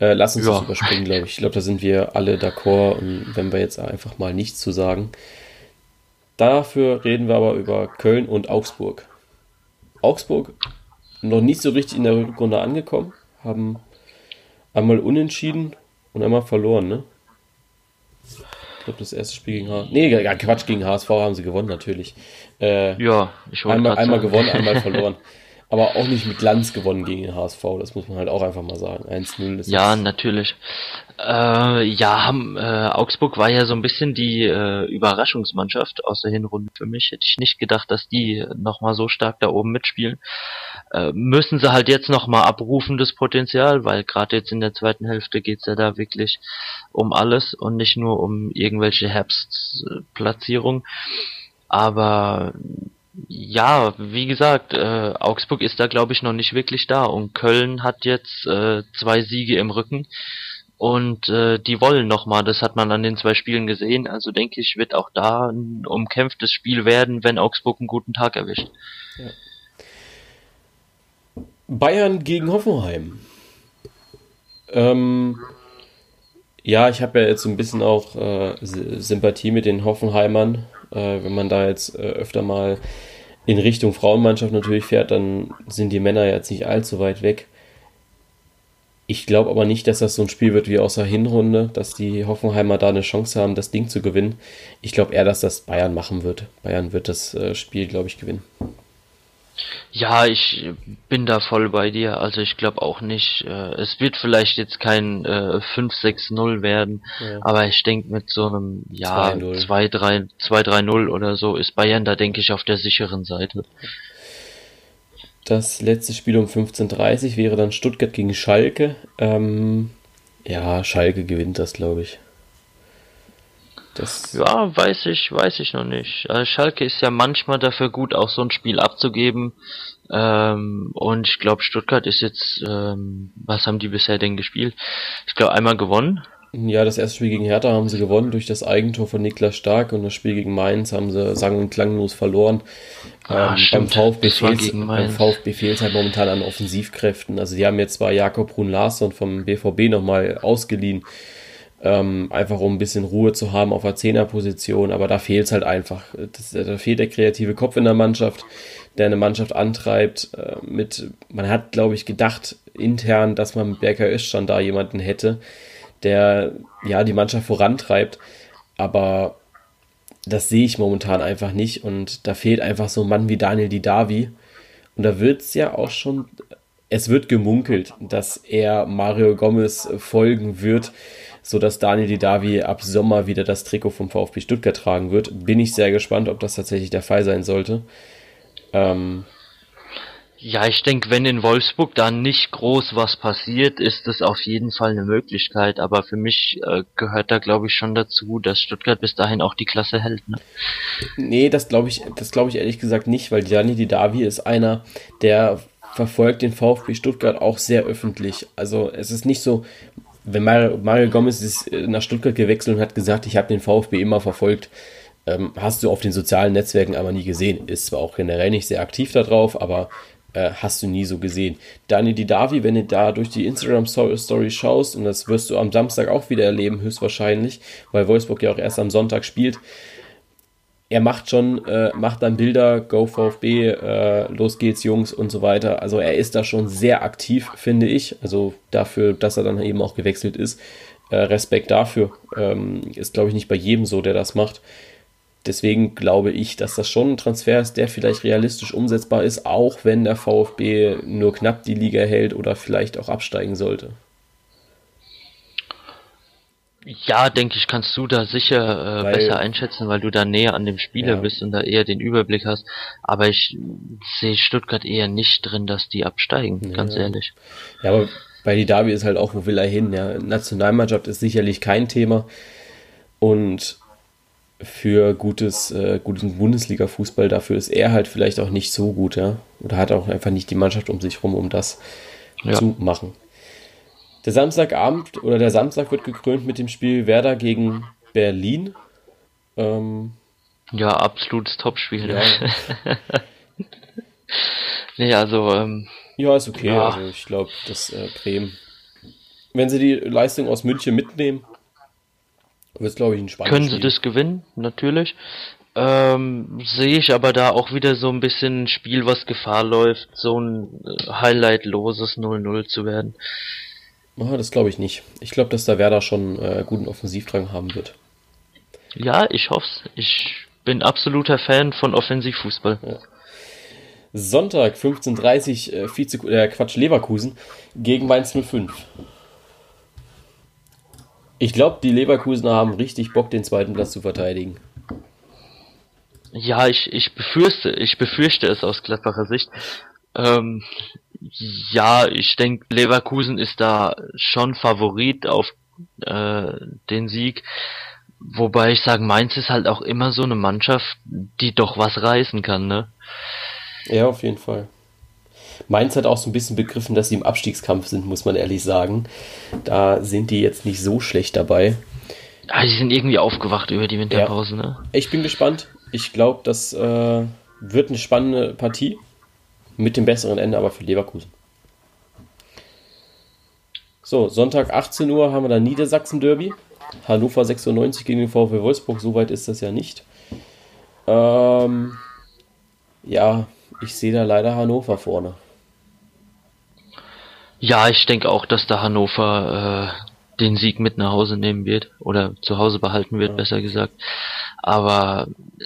Äh, lass uns ja. das überspringen, glaube ich. Ich glaube, da sind wir alle d'accord. Und wenn wir jetzt einfach mal nichts zu sagen. Dafür reden wir aber über Köln und Augsburg. Augsburg noch nicht so richtig in der Rückrunde angekommen, haben einmal unentschieden und einmal verloren, ne? Ich glaube, das erste Spiel gegen HSV. Nee, Quatsch, gegen HSV haben sie gewonnen, natürlich. Äh, ja, ich wollte Einmal, einmal gewonnen, einmal verloren. Aber auch nicht mit Glanz gewonnen gegen den HSV, das muss man halt auch einfach mal sagen. 1-0 ist Ja, natürlich. Äh, ja, äh, Augsburg war ja so ein bisschen die äh, Überraschungsmannschaft aus der Hinrunde für mich. Hätte ich nicht gedacht, dass die nochmal so stark da oben mitspielen. Äh, müssen sie halt jetzt nochmal abrufen, das Potenzial, weil gerade jetzt in der zweiten Hälfte geht's ja da wirklich um alles und nicht nur um irgendwelche Herbstplatzierungen. Aber ja, wie gesagt, äh, Augsburg ist da glaube ich noch nicht wirklich da und Köln hat jetzt äh, zwei Siege im Rücken und äh, die wollen nochmal, das hat man an den zwei Spielen gesehen, also denke ich, wird auch da ein umkämpftes Spiel werden, wenn Augsburg einen guten Tag erwischt. Ja. Bayern gegen Hoffenheim. Ähm, ja, ich habe ja jetzt so ein bisschen auch äh, Sympathie mit den Hoffenheimern. Äh, wenn man da jetzt äh, öfter mal in Richtung Frauenmannschaft natürlich fährt, dann sind die Männer jetzt nicht allzu weit weg. Ich glaube aber nicht, dass das so ein Spiel wird wie aus der Hinrunde, dass die Hoffenheimer da eine Chance haben, das Ding zu gewinnen. Ich glaube eher, dass das Bayern machen wird. Bayern wird das äh, Spiel, glaube ich, gewinnen. Ja, ich bin da voll bei dir. Also ich glaube auch nicht. Äh, es wird vielleicht jetzt kein äh, 5-6-0 werden, ja. aber ich denke mit so einem ja 2-3-0 oder so ist Bayern da denke ich auf der sicheren Seite. Das letzte Spiel um 15.30 wäre dann Stuttgart gegen Schalke. Ähm, ja, Schalke gewinnt das, glaube ich. Das ja, weiß ich, weiß ich noch nicht. Also Schalke ist ja manchmal dafür gut, auch so ein Spiel abzugeben. Ähm, und ich glaube, Stuttgart ist jetzt, ähm, was haben die bisher denn gespielt? Ich glaube, einmal gewonnen. Ja, das erste Spiel gegen Hertha haben sie gewonnen durch das Eigentor von Niklas Stark und das Spiel gegen Mainz haben sie sang- und klanglos verloren. Ah, ähm, beim, VfB fehlt, beim VfB halt momentan an Offensivkräften. Also die haben jetzt zwar Jakob Brun Larsson vom BVB nochmal ausgeliehen, ähm, einfach um ein bisschen Ruhe zu haben auf der Zehnerposition, aber da fehlt es halt einfach. Das, da fehlt der kreative Kopf in der Mannschaft, der eine Mannschaft antreibt. Äh, mit, man hat, glaube ich, gedacht intern, dass man mit Berker Özcan da jemanden hätte, der ja die Mannschaft vorantreibt, aber das sehe ich momentan einfach nicht und da fehlt einfach so ein Mann wie Daniel Didavi und da wird es ja auch schon, es wird gemunkelt, dass er Mario Gomez folgen wird sodass Daniel Didavi ab Sommer wieder das Trikot vom VfB Stuttgart tragen wird. Bin ich sehr gespannt, ob das tatsächlich der Fall sein sollte. Ähm, ja, ich denke, wenn in Wolfsburg da nicht groß was passiert, ist das auf jeden Fall eine Möglichkeit. Aber für mich äh, gehört da, glaube ich, schon dazu, dass Stuttgart bis dahin auch die Klasse hält. Ne? Nee, das glaube ich, das glaube ich ehrlich gesagt nicht, weil Gianni Didavi ist einer, der verfolgt den VfB Stuttgart auch sehr öffentlich. Also es ist nicht so, wenn Mario, Mario Gomez ist äh, nach Stuttgart gewechselt und hat gesagt, ich habe den VfB immer verfolgt, ähm, hast du auf den sozialen Netzwerken aber nie gesehen. Ist zwar auch generell nicht sehr aktiv da drauf, aber äh, hast du nie so gesehen. Dani Didavi, wenn du da durch die Instagram-Story schaust, und das wirst du am Samstag auch wieder erleben, höchstwahrscheinlich, weil Wolfsburg ja auch erst am Sonntag spielt, er macht schon, äh, macht dann Bilder, Go VfB, äh, los geht's Jungs und so weiter. Also er ist da schon sehr aktiv, finde ich. Also dafür, dass er dann eben auch gewechselt ist. Äh, Respekt dafür. Ähm, ist, glaube ich, nicht bei jedem so, der das macht. deswegen glaube ich, dass das schon ein Transfer ist, der vielleicht realistisch umsetzbar ist, auch wenn der VfB nur knapp die Liga hält oder vielleicht auch absteigen sollte. Ja, denke ich, kannst du da sicher äh, weil, besser einschätzen, weil du da näher an dem Spieler ja. bist und da eher den Überblick hast. Aber ich sehe Stuttgart eher nicht drin, dass die absteigen, ja. ganz ehrlich. Ja, aber bei die Derby ist halt auch, wo will er hin? Ja, Nationalmannschaft ist sicherlich kein Thema. Und für gutes, äh, guten Bundesliga-Fußball, dafür ist er halt vielleicht auch nicht so gut, ja. Oder hat auch einfach nicht die Mannschaft um sich rum, um das ja. zu machen. Der Samstagabend oder der Samstag wird gekrönt mit dem Spiel Werder gegen Berlin. Ähm, ja, absolutes Topspiel. Ja. nee, also. Ähm, ja, ist okay. Ja. Also ich glaube, dass äh, Bremen, wenn sie die Leistung aus München mitnehmen, wird es, glaube ich, ein spannendes Können Spiel. sie das gewinnen, natürlich. Ähm, sehe ich aber da auch wieder so ein bisschen ein Spiel, was Gefahr läuft, so ein äh, highlightloses 0-0 zu werden. Oh, das glaube ich nicht. Ich glaube, dass der Werder schon äh, guten Offensivdrang haben wird. Ja, ich hoffe es. Ich bin absoluter Fan von Offensivfußball. Ja. Sonntag 15.30 äh, Vize, äh, Quatsch, Leverkusen gegen Mainz 05. Ich glaube, die Leverkusener haben richtig Bock, den zweiten Platz zu verteidigen. Ja, ich, ich befürchte, ich befürchte es aus Gladbacher Sicht. Ähm, ja, ich denke, Leverkusen ist da schon Favorit auf äh, den Sieg. Wobei ich sage, Mainz ist halt auch immer so eine Mannschaft, die doch was reißen kann, ne? Ja, auf jeden Fall. Mainz hat auch so ein bisschen begriffen, dass sie im Abstiegskampf sind, muss man ehrlich sagen. Da sind die jetzt nicht so schlecht dabei. Ah, die sind irgendwie aufgewacht über die Winterpause, ja. ne? Ich bin gespannt. Ich glaube, das äh, wird eine spannende Partie. Mit dem besseren Ende aber für Leverkusen. So, Sonntag 18 Uhr haben wir dann Niedersachsen-Derby. Hannover 96 gegen den VfW Wolfsburg. Soweit ist das ja nicht. Ähm, ja, ich sehe da leider Hannover vorne. Ja, ich denke auch, dass da Hannover äh, den Sieg mit nach Hause nehmen wird oder zu Hause behalten wird, ja. besser gesagt. Aber äh,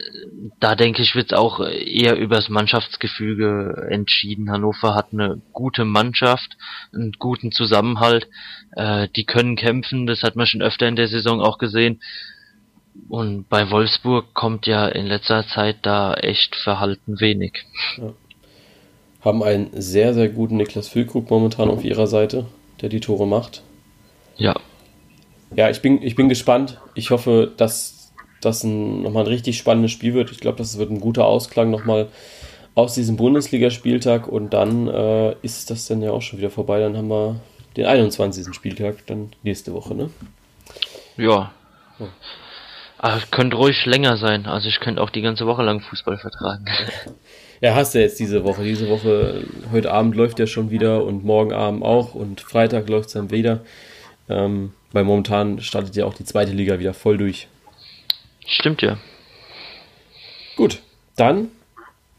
da denke ich, wird es auch eher übers Mannschaftsgefüge entschieden. Hannover hat eine gute Mannschaft, einen guten Zusammenhalt. Äh, die können kämpfen, das hat man schon öfter in der Saison auch gesehen. Und bei Wolfsburg kommt ja in letzter Zeit da echt verhalten wenig. Ja. Haben einen sehr, sehr guten Niklas Füllkrug momentan auf ihrer Seite, der die Tore macht. Ja. Ja, ich bin, ich bin gespannt. Ich hoffe, dass das ein, nochmal ein richtig spannendes Spiel wird. Ich glaube, das wird ein guter Ausklang nochmal aus diesem Bundesligaspieltag und dann äh, ist das dann ja auch schon wieder vorbei. Dann haben wir den 21. Spieltag dann nächste Woche, ne? Ja. ja. Aber könnte ruhig länger sein. Also ich könnte auch die ganze Woche lang Fußball vertragen. Ja, hast du jetzt diese Woche. Diese Woche, heute Abend läuft ja schon wieder und morgen Abend auch und Freitag läuft es dann wieder. Ähm, weil momentan startet ja auch die zweite Liga wieder voll durch. Stimmt ja. Gut, dann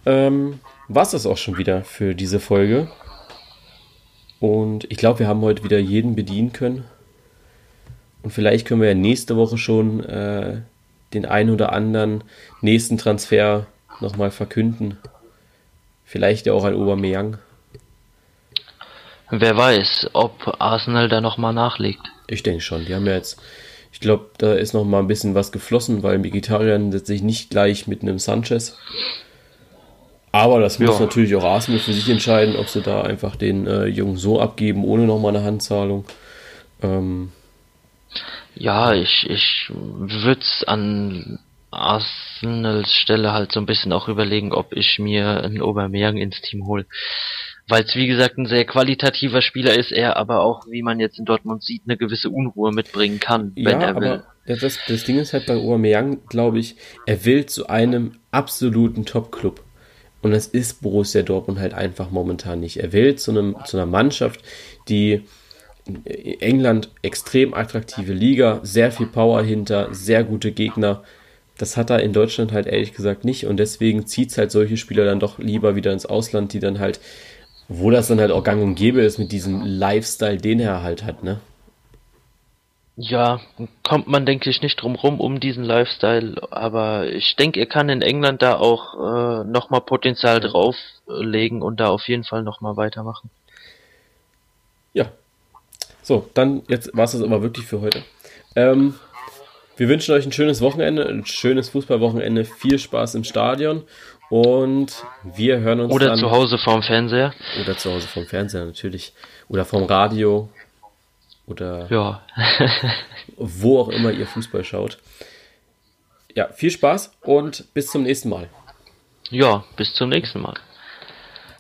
ähm, war es das auch schon wieder für diese Folge. Und ich glaube, wir haben heute wieder jeden bedienen können. Und vielleicht können wir ja nächste Woche schon äh, den ein oder anderen nächsten Transfer nochmal verkünden. Vielleicht ja auch ein Aubameyang. Wer weiß, ob Arsenal da nochmal nachlegt. Ich denke schon. Die haben ja jetzt ich glaube, da ist noch mal ein bisschen was geflossen, weil Vegetarian setzt sich nicht gleich mit einem Sanchez. Aber das muss ja. natürlich auch Arsenal für sich entscheiden, ob sie da einfach den äh, Jungen so abgeben, ohne nochmal eine Handzahlung. Ähm, ja, ich, ich würde es an Arsenals Stelle halt so ein bisschen auch überlegen, ob ich mir einen Aubameyang ins Team hole weil es wie gesagt ein sehr qualitativer Spieler ist, er aber auch, wie man jetzt in Dortmund sieht, eine gewisse Unruhe mitbringen kann, wenn ja, er will. Das, das Ding ist halt bei Aubameyang, glaube ich, er will zu einem absoluten Top-Club. Und das ist Borussia Dortmund halt einfach momentan nicht. Er will zu, einem, zu einer Mannschaft, die in England extrem attraktive Liga, sehr viel Power hinter, sehr gute Gegner. Das hat er in Deutschland halt ehrlich gesagt nicht und deswegen zieht es halt solche Spieler dann doch lieber wieder ins Ausland, die dann halt wo das dann halt auch gang und gäbe ist mit diesem Lifestyle, den er halt hat, ne? Ja, kommt man, denke ich, nicht drum rum um diesen Lifestyle, aber ich denke, er kann in England da auch äh, nochmal Potenzial drauflegen und da auf jeden Fall nochmal weitermachen. Ja. So, dann jetzt war es das aber wirklich für heute. Ähm, wir wünschen euch ein schönes Wochenende, ein schönes Fußballwochenende, viel Spaß im Stadion und wir hören uns Oder dann, zu Hause vorm Fernseher. Oder zu Hause vorm Fernseher natürlich. Oder vorm Radio. Oder ja. wo auch immer ihr Fußball schaut. Ja, viel Spaß und bis zum nächsten Mal. Ja, bis zum nächsten Mal.